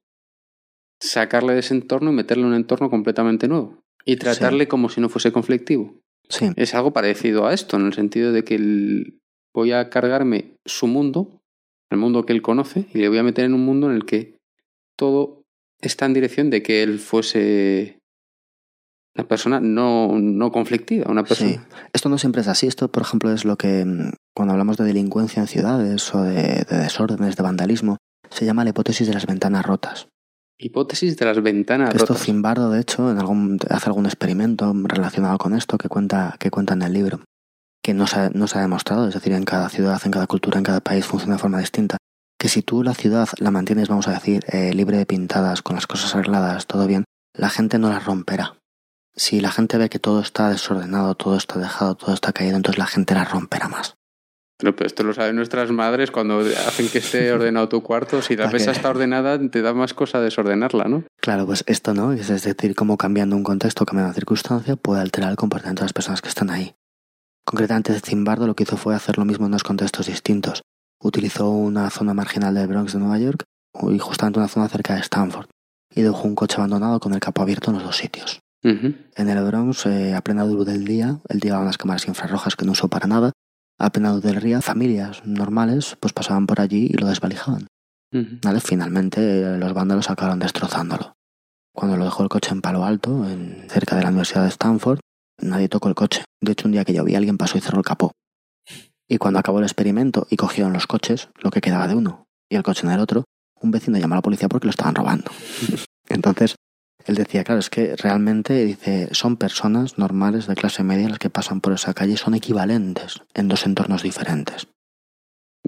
sacarle de ese entorno y meterle en un entorno completamente nuevo. Y tratarle como si no fuese conflictivo.
Sí,
Es algo parecido a esto, en el sentido de que el- voy a cargarme su mundo, el mundo que él conoce, y le voy a meter en un mundo en el que todo está en dirección de que él fuese una persona no, no conflictiva, una persona.
sí. Esto no siempre es así. Esto, por ejemplo, es lo que mm, cuando hablamos de delincuencia en ciudades o de, de desórdenes, de vandalismo, se llama la hipótesis de las ventanas rotas.
Hipótesis de las ventanas
Esto
rotas.
Zimbardo, de hecho, en algún, hace algún experimento relacionado con esto que cuenta, que cuenta en el libro, que no se, ha, no se ha demostrado, es decir, en cada ciudad, en cada cultura, en cada país funciona de forma distinta, que si tú la ciudad la mantienes, vamos a decir, eh, libre de pintadas, con las cosas arregladas, todo bien, la gente no las romperá. Si la gente ve que todo está desordenado, todo está dejado, todo está caído, entonces la gente las romperá más.
Pero, pero esto lo saben nuestras madres cuando hacen que esté ordenado tu cuarto. Si la
¿Para
mesa está ordenada, te da más cosa desordenarla, ¿no?
Claro, pues esto no, es decir, cómo cambiando un contexto, cambiando una circunstancia, puede alterar el comportamiento de las personas que están ahí. Concretamente, Zimbardo lo que hizo fue hacer lo mismo en dos contextos distintos. Utilizó una zona marginal del Bronx de Nueva York y justamente una zona cerca de Stanford, y dejó un coche abandonado con el capó abierto en los dos sitios. En el Bronx, eh, a plena luz del día, él llevaba unas cámaras infrarrojas que no usó para nada. A plena luz del día, familias normales pues pasaban por allí y lo desvalijaban. ¿Vale? Finalmente eh, los vándalos acabaron destrozándolo. Cuando lo dejó el coche en Palo Alto, en, cerca de la Universidad de Stanford, nadie tocó el coche. De hecho, un día que llovía alguien pasó y cerró el capó. Y cuando acabó el experimento y cogieron los coches, lo que quedaba de uno y el coche en el otro, un vecino llamó a la policía porque lo estaban robando. [laughs] Entonces, él decía, claro, es que realmente, dice, son personas normales de clase media las que pasan por esa calle, son equivalentes en dos entornos diferentes.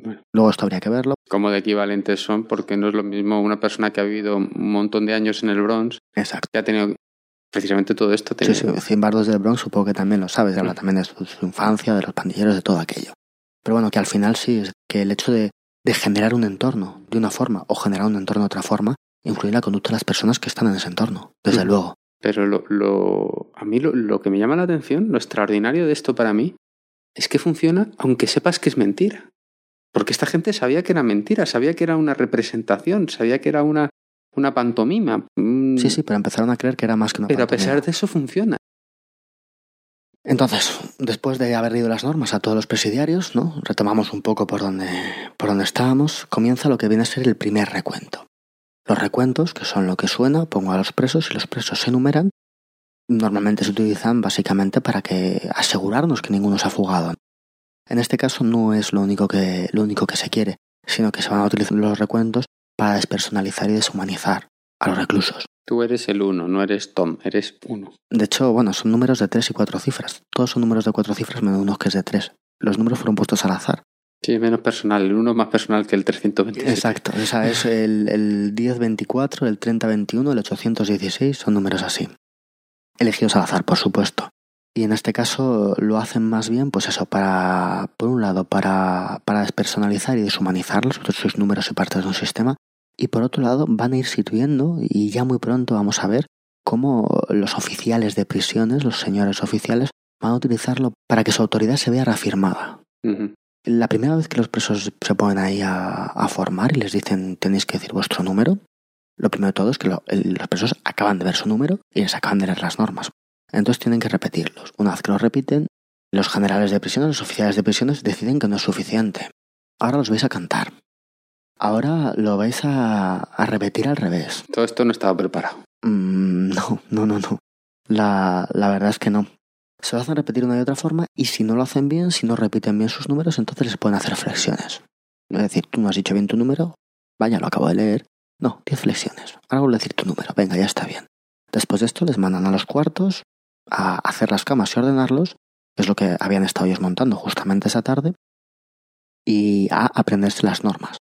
Bueno.
Luego esto habría que verlo.
Como de equivalentes son, porque no es lo mismo una persona que ha vivido un montón de años en el Bronx,
Exacto.
que ha tenido precisamente todo esto. ha
Sí, sí, Zimbardos del Bronx supongo que también lo sabes, habla
Mm.
también de su, su infancia, de los pandilleros, de todo aquello. Pero bueno, que al final sí, es que el hecho de, de generar un entorno de una forma o generar un entorno de otra forma influye en la conducta de las personas que están en ese entorno, desde
Mm.
luego.
Pero lo, lo- a mí lo, lo que me llama la atención, lo extraordinario de esto para mí, es que funciona aunque sepas que es mentira. Porque esta gente sabía que era mentira, sabía que era una representación, sabía que era una, una pantomima. Mm,
Sí, sí, pero empezaron a creer que era más que una
Pero a
pantomima.
pesar de eso funciona.
Entonces, después de haber leído las normas a todos los presidiarios, ¿no? Retomamos un poco por donde, por donde estábamos, comienza lo que viene a ser el primer recuento. Los recuentos, que son lo que suena, pongo a los presos y los presos se enumeran. Normalmente se utilizan básicamente para que asegurarnos que ninguno se ha fugado. En este caso no es lo único que, lo único que se quiere, sino que se van a utilizar los recuentos para despersonalizar y deshumanizar a los reclusos.
Tú eres el uno, no eres Tom, eres uno.
De hecho, bueno, son números de tres y cuatro cifras. Todos son números de cuatro cifras menos uno que es de tres. Los números fueron puestos al azar.
Sí, menos personal, el uno es más personal que el 327.
Exacto. O sea, es el, el 1024, el 3021, el 816, son números así. Elegidos al azar, por supuesto. Y en este caso lo hacen más bien, pues eso, para, por un lado, para, para despersonalizar y deshumanizarlos, sus números y partes de un sistema, y por otro lado van a ir situando, y ya muy pronto vamos a ver cómo los oficiales de prisiones, los señores oficiales, van a utilizarlo para que su autoridad se vea reafirmada. La primera vez que los presos se ponen ahí a, a formar y les dicen tenéis que decir vuestro número, lo primero de todo es que lo- el- los presos acaban de ver su número y les acaban de leer las normas. Entonces tienen que repetirlos. Una vez que los repiten, los generales de prisiones, los oficiales de prisiones deciden que no es suficiente. Ahora los vais a cantar. Ahora lo vais a, a repetir al revés.
Todo esto no estaba preparado.
Mm, no, no, no, no. La, la verdad es que no. Se lo hacen repetir una y otra forma y si no lo hacen bien, si no repiten bien sus números, entonces les pueden hacer flexiones. Es decir, tú no has dicho bien tu número, vaya, lo acabo de leer. No, 10 flexiones. Ahora vuelvo a decir tu número, venga, ya está bien. Después de esto les mandan a los cuartos a hacer las camas y ordenarlos, que es lo que habían estado ellos montando justamente esa tarde, y a aprenderse las normas.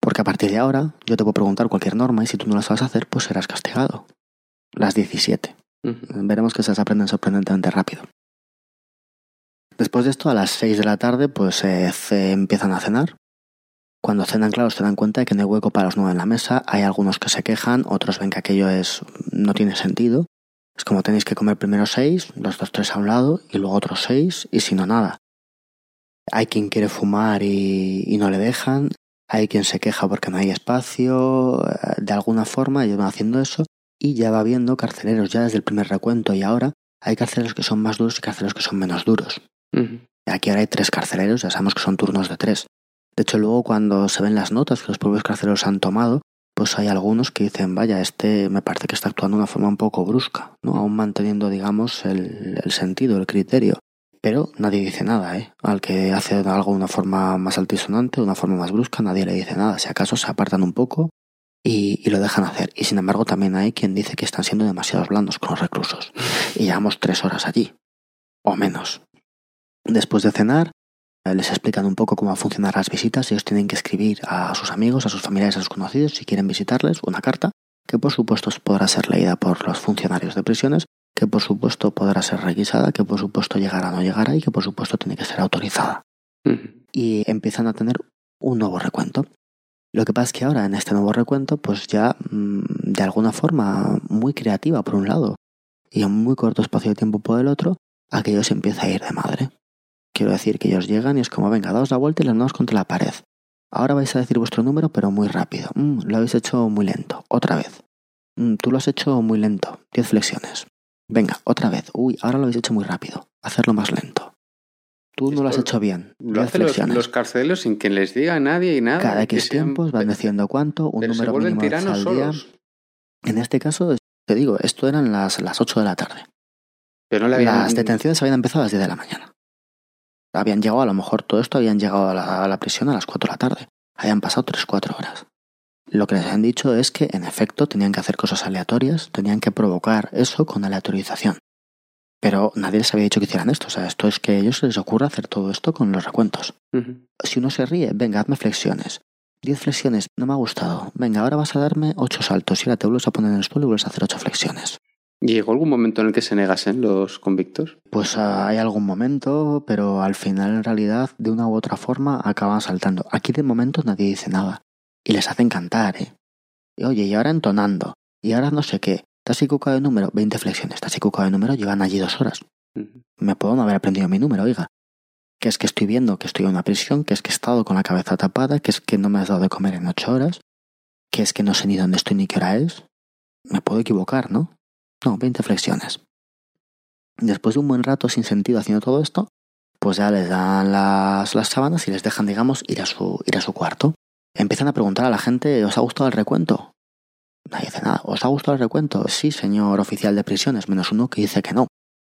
Porque a partir de ahora yo te puedo preguntar cualquier norma y si tú no las sabes hacer, pues serás castigado. Las 17. Veremos que se las aprenden sorprendentemente rápido. Después de esto, a las 6 de la tarde, pues empiezan a cenar. Cuando cenan, claro, se dan cuenta de que no hay hueco para los nueve en la mesa. Hay algunos que se quejan, otros ven que aquello es no tiene sentido. Es como tenéis que comer primero seis, los dos tres a un lado, y luego otros seis, y si no, nada. Hay quien quiere fumar y, y no le dejan. Hay quien se queja porque no hay espacio. eh, De alguna forma, ellos van haciendo eso. Y ya va viendo carceleros ya desde el primer recuento. Y ahora hay carceleros que son más duros y carceleros que son menos duros. Aquí ahora hay tres carceleros, ya sabemos que son turnos de tres. De hecho, luego cuando se ven las notas que los propios carceleros han tomado, pues hay algunos que dicen, vaya, este me parece que está actuando de una forma un poco brusca, ¿no? Aún manteniendo, digamos, el, el sentido, el criterio. Pero nadie dice nada, ¿eh? Al que hace algo de una forma más altisonante, de una forma más brusca, nadie le dice nada. Si acaso se apartan un poco y, y lo dejan hacer. Y sin embargo, también hay quien dice que están siendo demasiado blandos con los reclusos. Y llevamos tres horas allí, o menos. Después de cenar, eh, les explican un poco cómo funcionan las visitas. Ellos tienen que escribir a sus amigos, a sus familiares, a sus conocidos, si quieren visitarles, una carta que por supuesto podrá ser leída por los funcionarios de prisiones, que por supuesto podrá ser requisada, que por supuesto llegará o no llegará y que por supuesto tiene que ser autorizada. Y empiezan a tener un nuevo recuento. Lo que pasa es que ahora en este nuevo recuento, pues ya mm, de alguna forma muy creativa por un lado y en muy corto espacio de tiempo por el otro, aquello se empieza a ir de madre. Quiero decir que ellos llegan y es como, venga, daos la vuelta y las damos contra la pared. Ahora vais a decir vuestro número, pero muy rápido. Mm, lo habéis hecho muy lento. Otra vez. Mm, tú lo has hecho muy lento. Diez flexiones. Venga, otra vez. Uy, ahora lo habéis hecho muy rápido. Hacerlo más lento. Tú no lo has hecho bien.
Lo hacen los, carceleros sin que les diga a nadie y nada.
Cada X tiempos van diciendo cuánto, un número mínimo de al día. En este caso, te digo, esto eran las, las 8 de la tarde.
Pero no le habían...
Las detenciones habían empezado a las 10 de la mañana. Habían llegado, a lo mejor todo esto habían llegado a la, a la prisión a las 4 de la tarde. Habían pasado 3-4 horas. Lo que les han dicho es que, en efecto, tenían que hacer cosas aleatorias, tenían que provocar eso con aleatorización. Pero nadie les había dicho que hicieran esto. O sea, esto es que a ellos se les ocurre hacer todo esto con los recuentos. Si uno se ríe, venga, hazme flexiones. 10 flexiones, no me ha gustado. Venga, ahora vas a darme 8 saltos y ahora te vuelves a poner en el suelo y vuelves a hacer 8 flexiones.
¿Llegó algún momento en el que se negasen los convictos?
Pues ah, hay algún momento, pero al final en realidad de una u otra forma acaban saltando. Aquí de momento nadie dice nada. Y les hacen cantar, ¿eh? Y, oye, y ahora entonando. Y ahora no sé qué. ¿Te has equivocado de número? 20 flexiones. ¿Te has equivocado de número? Llevan allí dos horas. Me puedo no haber aprendido mi número, oiga. Que es que estoy viendo que estoy en una prisión, que es que he estado con la cabeza tapada, que es que no me has dado de comer en ocho horas, que es que no sé ni dónde estoy ni qué hora es. Me puedo equivocar, ¿no? No, 20 flexiones. Después de un buen rato sin sentido haciendo todo esto, pues ya les dan las, las sábanas y les dejan, digamos, ir a, su, ir a su cuarto. Empiezan a preguntar a la gente, ¿os ha gustado el recuento? Nadie dice nada. ¿Os ha gustado el recuento? Sí, señor oficial de prisiones, menos uno que dice que no.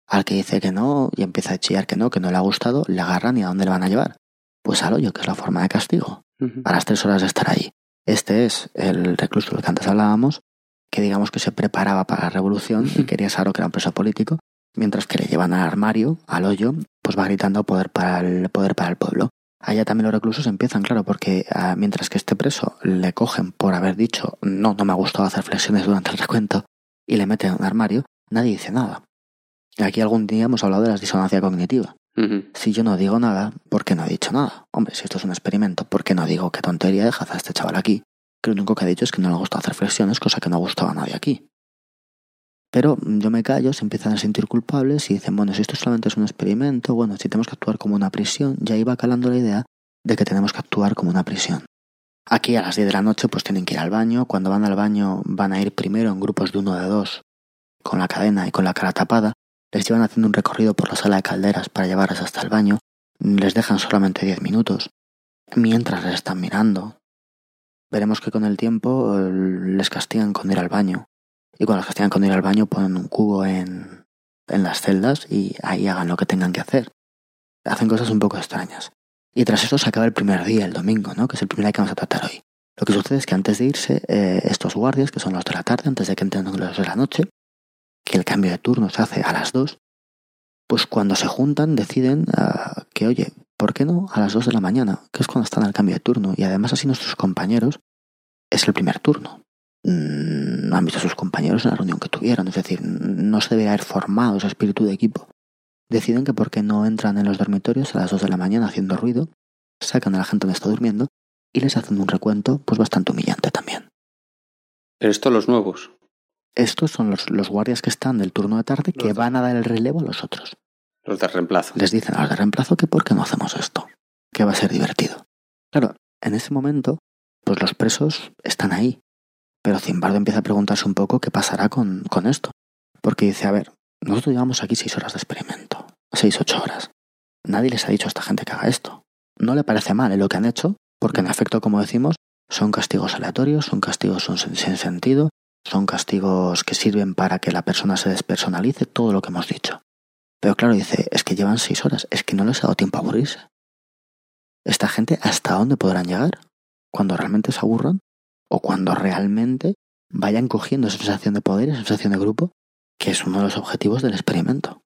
Al que dice que no y empieza a chillar que no, que no le ha gustado, le agarran y a dónde le van a llevar. Pues al hoyo, que es la forma de castigo. A las tres horas de estar ahí. Este es el recluso del que antes hablábamos, que digamos que se preparaba para la revolución y quería saber que era un preso político, mientras que le llevan al armario, al hoyo, pues va gritando poder para el poder para el pueblo. Allá también los reclusos empiezan, claro, porque ah, mientras que este preso le cogen por haber dicho no, no me ha gustado hacer flexiones durante el recuento y le meten en un armario, nadie dice nada. Aquí algún día hemos hablado de la disonancia cognitiva. Si yo no digo nada, ¿por qué no he dicho nada? Hombre, si esto es un experimento, ¿por qué no digo qué tontería dejad a este chaval aquí? Que lo único que ha dicho es que no le gusta hacer flexiones, cosa que no gustaba a nadie aquí. Pero mm, yo me callo, se empiezan a sentir culpables y dicen, bueno, si esto solamente es un experimento, bueno, si tenemos que actuar como una prisión, ya iba calando la idea de que tenemos que actuar como una prisión. Aquí a las 10 de la noche pues tienen que ir al baño, cuando van al baño van a ir primero en grupos de uno de dos, con la cadena y con la cara tapada, les llevan haciendo un recorrido por la sala de calderas para llevarlas hasta el baño, les dejan solamente 10 minutos, mientras les están mirando. Veremos que con el tiempo eh, les castigan con ir al baño, y cuando les castigan con ir al baño ponen un cubo en, en las celdas y ahí hagan lo que tengan que hacer. Hacen cosas un poco extrañas. Y tras eso se acaba el primer día, el domingo, ¿no? que es el primer día que vamos a tratar hoy. Lo que sucede es que antes de irse, eh, estos guardias, que son los de la tarde, antes de que entren los de la noche, que el cambio de turno se hace a las 2, pues cuando se juntan deciden ah, que, oye, ¿por qué no a las 2 de la mañana? Que es cuando están al cambio de turno. Y además así nuestros compañeros es el primer turno. Mm, No han visto a sus compañeros en la reunión que tuvieron. Es decir, no se debe haber formado ese espíritu de equipo. deciden que porque no entran en los dormitorios a las 2 de la mañana haciendo ruido, sacan a la gente donde está durmiendo y les hacen un recuento pues bastante humillante también.
Pero esto los nuevos.
Estos son los, los guardias que están del turno de tarde que
de-
van a dar el relevo a los otros.
Los de reemplazo.
Les dicen a los de reemplazo que por qué no hacemos esto, que va a ser divertido. Claro, en ese momento, pues los presos están ahí. Pero Zimbardo empieza a preguntarse un poco qué pasará con, con esto. Porque dice, a ver, nosotros llevamos aquí seis horas de experimento. Seis, ocho horas. Nadie les ha dicho a esta gente que haga esto. No le parece mal en lo que han hecho, porque en efecto, como decimos, son castigos aleatorios, son castigos sin sentido, son castigos que sirven para que la persona se despersonalice, todo lo que hemos dicho. Pero claro, dice, es que llevan seis horas, es que no les ha dado tiempo a aburrirse. Esta gente, ¿hasta dónde podrán llegar? Cuando realmente se aburran o cuando realmente vayan cogiendo esa sensación de poder, esa sensación de grupo, que es uno de los objetivos del experimento.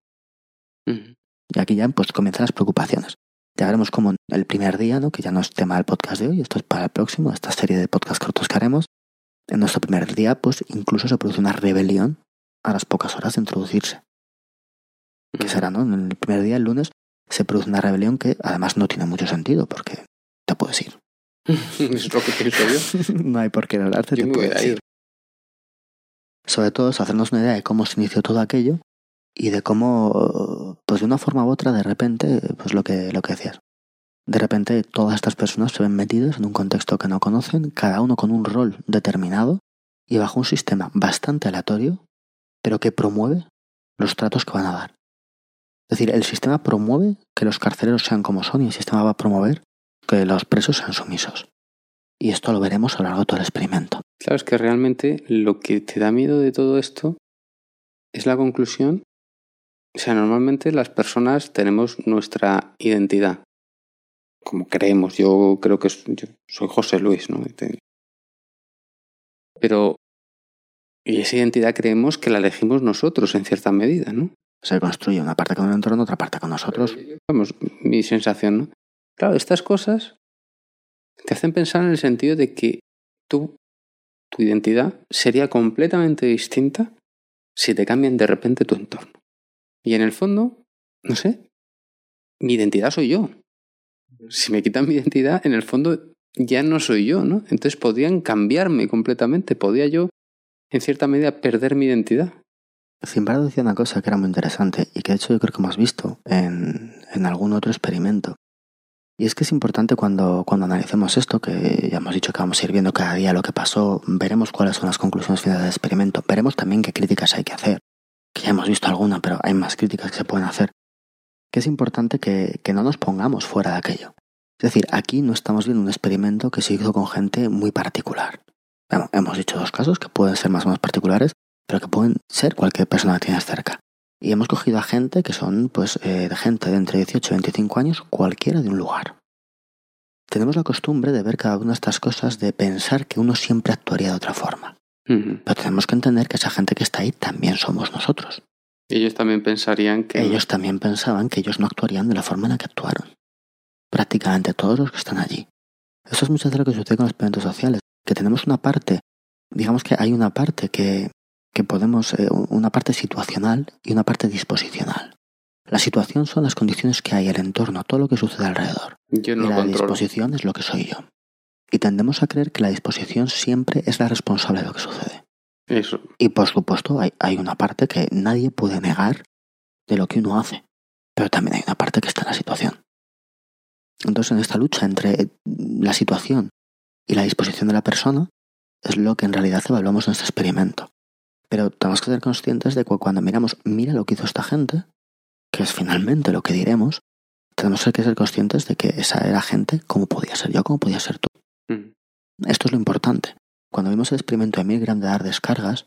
Y aquí ya pues comienzan las preocupaciones. Ya veremos cómo el primer día, ¿no? que ya no es tema del podcast de hoy, esto es para el próximo, esta serie de podcast cortos que haremos. En nuestro primer día, pues incluso se produce una rebelión a las pocas horas de introducirse. Que será, ¿no? En el primer día, el lunes, se produce una rebelión que además no tiene mucho sentido porque te puedes ir. [laughs]
es lo que pienso yo. [laughs]
no hay por qué hablarte,
Yo
te
me.
Sobre todo es hacernos una idea de cómo se inició todo aquello y de cómo, pues de una forma u otra, de repente, pues lo que, lo que decías. De repente todas estas personas se ven metidas en un contexto que no conocen, cada uno con un rol determinado y bajo un sistema bastante aleatorio, pero que promueve los tratos que van a dar. Es decir, el sistema promueve que los carceleros sean como son y el sistema va a promover que los presos sean sumisos. Y esto lo veremos a lo largo de todo el experimento.
Claro, es que realmente lo que te da miedo de todo esto es la conclusión. O sea, normalmente las personas tenemos nuestra identidad. Como creemos, yo creo que yo soy José Luis, ¿no? Pero. Y esa identidad creemos que la elegimos nosotros en cierta medida, ¿no?
Se construye una parte con el entorno, otra parte con nosotros.
Vamos, mi sensación, ¿no? Claro, estas cosas te hacen pensar en el sentido de que tú, tu identidad sería completamente distinta si te cambian de repente tu entorno. Y en el fondo, no sé, mi identidad soy yo. Si me quitan mi identidad, en el fondo ya no soy yo, ¿no? Entonces podrían cambiarme completamente. Podría yo, en cierta medida, perder mi identidad.
Zimbardo decía una cosa que era muy interesante y que de hecho yo creo que hemos visto en, en algún otro experimento. Y es que es importante cuando, cuando analicemos esto, que ya hemos dicho que vamos a ir viendo cada día lo que pasó, veremos cuáles son las conclusiones finales del experimento, veremos también qué críticas hay que hacer, que ya hemos visto alguna, pero hay más críticas que se pueden hacer, que es importante que, que no nos pongamos fuera de aquello. Es decir, aquí no estamos viendo un experimento que se hizo con gente muy particular. Bueno, hemos dicho dos casos que pueden ser más o menos particulares, pero que pueden ser cualquier persona que tienes cerca. Y hemos cogido a gente que son, pues, eh, gente de entre 18 y 25 años, cualquiera de un lugar. Tenemos la costumbre de ver cada una de estas cosas, de pensar que uno siempre actuaría de otra forma. Pero tenemos que entender que esa gente que está ahí también somos nosotros.
Ellos también pensarían que...
Ellos también pensaban que ellos no actuarían de la forma en la que actuaron. Prácticamente todos los que están allí. Eso es muchas veces lo que sucede con los experimentos sociales, que tenemos una parte, digamos que hay una parte que, que podemos, eh, una parte situacional y una parte disposicional. La situación son las condiciones que hay, el entorno, todo lo que sucede alrededor.
Yo no
y la
controlo.
disposición es lo que soy yo. Y tendemos a creer que la disposición siempre es la responsable de lo que sucede.
Eso.
Y por supuesto hay, hay una parte que nadie puede negar de lo que uno hace, pero también hay una parte que está en la situación. Entonces en esta lucha entre la situación y la disposición de la persona es lo que en realidad evaluamos en este experimento. Pero tenemos que ser conscientes de que cuando miramos, mira lo que hizo esta gente, que es finalmente lo que diremos, tenemos que ser conscientes de que esa era gente como podía ser yo, como podía ser tú.
Mm.
Esto es lo importante. Cuando vimos el experimento de Milgram de dar descargas,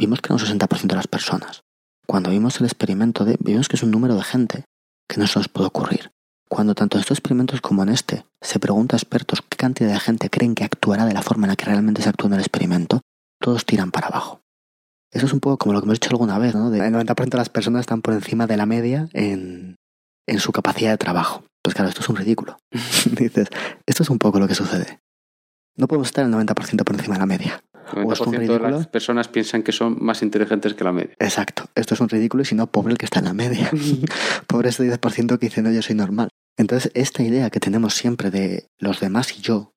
vimos que era un 60% de las personas. Cuando vimos el experimento de... vimos que es un número de gente que no se nos puede ocurrir. Cuando tanto en estos experimentos como en este se pregunta a expertos qué cantidad de gente creen que actuará de la forma en la que realmente se actúa en el experimento, todos tiran para abajo. Eso es un poco como lo que hemos dicho alguna vez, ¿no? De el 90% de las personas están por encima de la media en, en su capacidad de trabajo. Pues claro, esto es un ridículo. [laughs] Dices, esto es un poco lo que sucede. No podemos estar el 90% por encima de la media.
El
o es un
90% de
ridículo.
las personas piensan que son más inteligentes que la media.
Exacto, esto es un ridículo y si no, pobre el que está en la media. [laughs] [laughs] pobre ese 10% que dice, no, yo soy normal. Entonces, esta idea que tenemos siempre de los demás y yo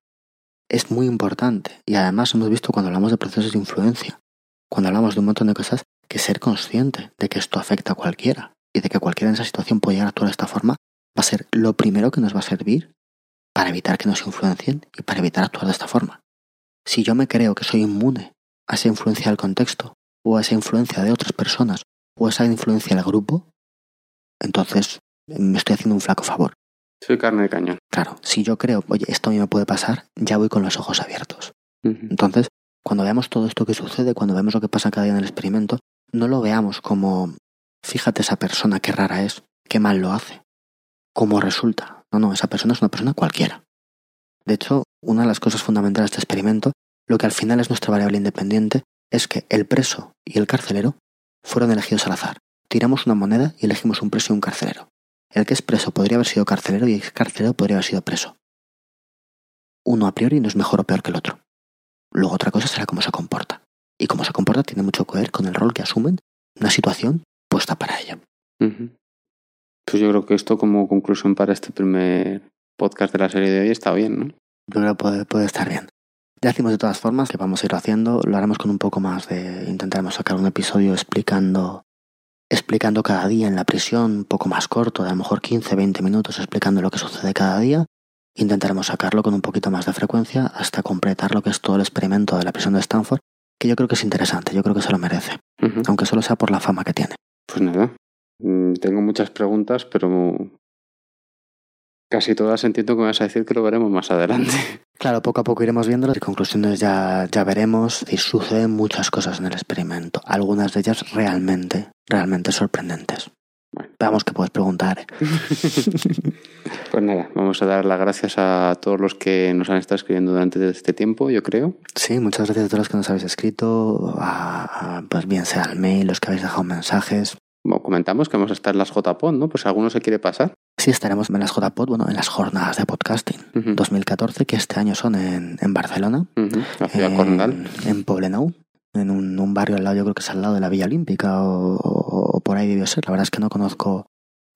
es muy importante. Y además hemos visto cuando hablamos de procesos de influencia, cuando hablamos de un montón de cosas, que ser consciente de que esto afecta a cualquiera y de que cualquiera en esa situación puede llegar a actuar de esta forma, va a ser lo primero que nos va a servir para evitar que nos influencien y para evitar actuar de esta forma. Si yo me creo que soy inmune a esa influencia del contexto, o a esa influencia de otras personas, o a esa influencia del grupo, entonces me estoy haciendo un flaco favor.
Soy carne de cañón.
Claro, si yo creo, oye, esto a mí me puede pasar, ya voy con los ojos abiertos. Entonces, cuando veamos todo esto que sucede, cuando vemos lo que pasa cada día en el experimento, no lo veamos como, fíjate esa persona, qué rara es, qué mal lo hace, cómo resulta. No, no, esa persona es una persona cualquiera. De hecho, una de las cosas fundamentales de este experimento, lo que al final es nuestra variable independiente, es que el preso y el carcelero fueron elegidos al azar. Tiramos una moneda y elegimos un preso y un carcelero. El que es preso podría haber sido carcelero y el carcelero podría haber sido preso. Uno a priori no es mejor o peor que el otro. Luego otra cosa será cómo se comporta. Y cómo se comporta tiene mucho que ver con el rol que asumen en una situación puesta para ello.
Ujú. Pues yo creo que esto como conclusión para este primer podcast de la serie de hoy está bien, ¿no?
Yo creo que puede, puede estar bien. Ya decimos de todas formas que vamos a ir haciendo, lo haremos con un poco más de... Intentaremos sacar un episodio explicando explicando cada día en la prisión, un poco más corto, de a lo mejor 15, 20 minutos explicando lo que sucede cada día. Intentaremos sacarlo con un poquito más de frecuencia hasta completar lo que es todo el experimento de la prisión de Stanford, que yo creo que es interesante, yo creo que se lo merece, aunque solo sea por la fama que tiene.
Pues nada, mm, tengo muchas preguntas, pero casi todas entiendo que me vas a decir que lo veremos más adelante. [laughs]
Claro, poco a poco iremos viéndolo y conclusiones ya, ya veremos y suceden muchas cosas en el experimento, algunas de ellas realmente, realmente sorprendentes.
Bueno.
Veamos que puedes preguntar. [laughs]
Pues nada, vamos a dar las gracias a todos los que nos han estado escribiendo durante este tiempo, yo creo.
Sí, muchas gracias a todos los que nos habéis escrito, a, a, pues bien sea al mail, los que habéis dejado mensajes.
Como comentamos que vamos a estar en las JPod, ¿no? Pues alguno se quiere pasar.
Sí, estaremos en las JPod, bueno, en las jornadas de podcasting
Ujú.
2014, que este año son en, en Barcelona,
Ujú. La ciudad
en,
Cornal.
en Poblenou, en un, un barrio al lado, yo creo que es al lado de la Villa Olímpica o- o por ahí debió ser. La verdad es que no conozco,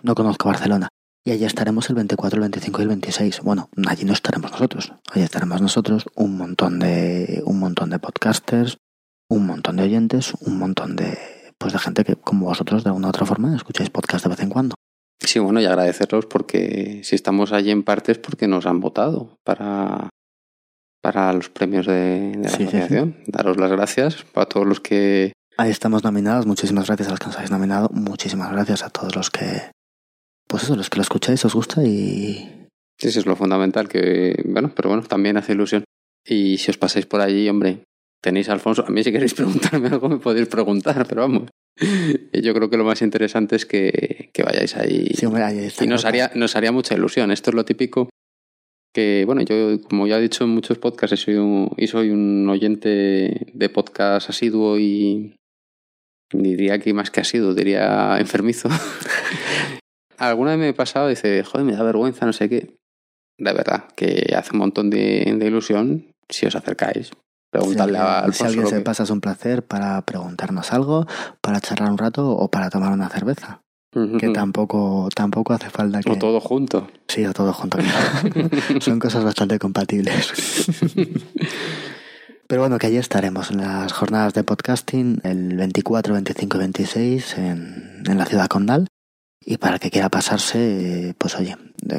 no conozco Barcelona. Y allí estaremos el 24, el 25 y el 26. Bueno, allí no estaremos nosotros. Allí estaremos nosotros, un montón de, un montón de podcasters, un montón de oyentes, un montón de, pues de gente que, como vosotros, de alguna u otra forma, escucháis podcast de vez en cuando.
Sí, bueno, y agradecerlos porque si estamos allí en parte es porque nos han votado para, para los premios de, de la
Sí, sí, sí.
asociación. Daros las gracias a todos los que...
Ahí estamos nominados. Muchísimas gracias a los que nos habéis nominado. Muchísimas gracias a todos los que, pues eso, los que lo escucháis, os gusta y,
Eso es lo fundamental, que, bueno, pero bueno, también hace ilusión. Y si os pasáis por allí, hombre, tenéis a Alfonso. A mí si queréis [laughs] preguntarme algo me podéis preguntar, pero vamos. [laughs] Yo creo que lo más interesante es que, que vayáis ahí.
Sí, hombre, ahí
y nos haría, nos haría mucha ilusión. Esto es lo típico que, bueno, yo como ya he dicho en muchos podcasts, soy un, y soy un oyente de podcast asiduo y diría que más que asiduo, diría enfermizo. [laughs] Alguna vez me he pasado y dice, joder, me da vergüenza, no sé qué. De verdad, que hace un montón de, de ilusión si os acercáis. Preguntadle
Si
a
alguien- si
Alfonso
alguien se
que-
pasa es un placer para preguntarnos algo, para charlar un rato o para tomar una cerveza. Que tampoco, tampoco hace falta que...
O todo junto.
Sí, o todo junto. [laughs] Son cosas bastante compatibles. [laughs] Pero bueno, que allí estaremos en las jornadas de podcasting el 24, 25 y 26 en, en la ciudad condal. Y para el que quiera pasarse, eh, pues oye,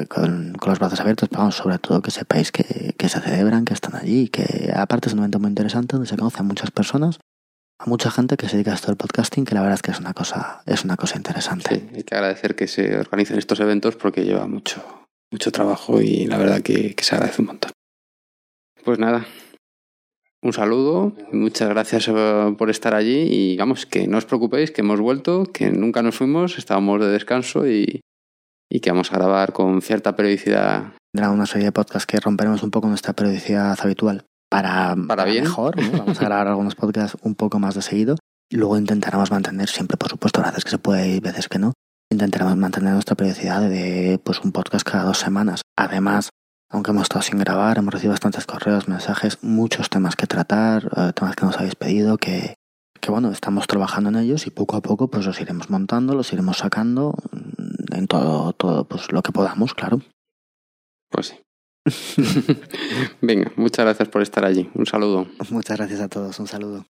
con, con los brazos abiertos, pero vamos, sobre todo que sepáis que, que se celebran, que están allí, que aparte es un evento muy interesante donde se conoce a muchas personas, a mucha gente que se dedica a esto del podcasting, que la verdad es que es una cosa, es una cosa interesante.
Sí, hay que agradecer que se organicen estos eventos porque lleva mucho, mucho trabajo y la verdad que, que se agradece un montón. Pues nada, un saludo, muchas gracias eh, por estar allí y vamos, que no os preocupéis, que hemos vuelto, que nunca nos fuimos, estábamos de descanso y, y que vamos a grabar con cierta periodicidad.
Tendrá una serie de podcasts que romperemos un poco nuestra periodicidad habitual para,
Para bien.
mejor. ¿no? Vamos a grabar algunos podcasts un poco más de seguido. Luego intentaremos mantener siempre, por supuesto, a veces que se puede y veces que no. Intentaremos mantener nuestra periodicidad de pues un podcast cada dos semanas. Además,
aunque hemos estado sin grabar, hemos recibido bastantes correos, mensajes, muchos temas que tratar, eh, temas que nos habéis pedido, que, que bueno, estamos trabajando en ellos y poco a poco pues los iremos montando, los iremos sacando mm, en todo, todo pues lo que podamos, claro.
Pues sí. [laughs] Venga, muchas gracias por estar allí. Un saludo.
Muchas gracias a todos, un saludo.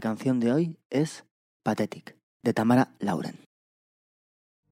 La canción de hoy es Pathetic, de Tamara Lauren.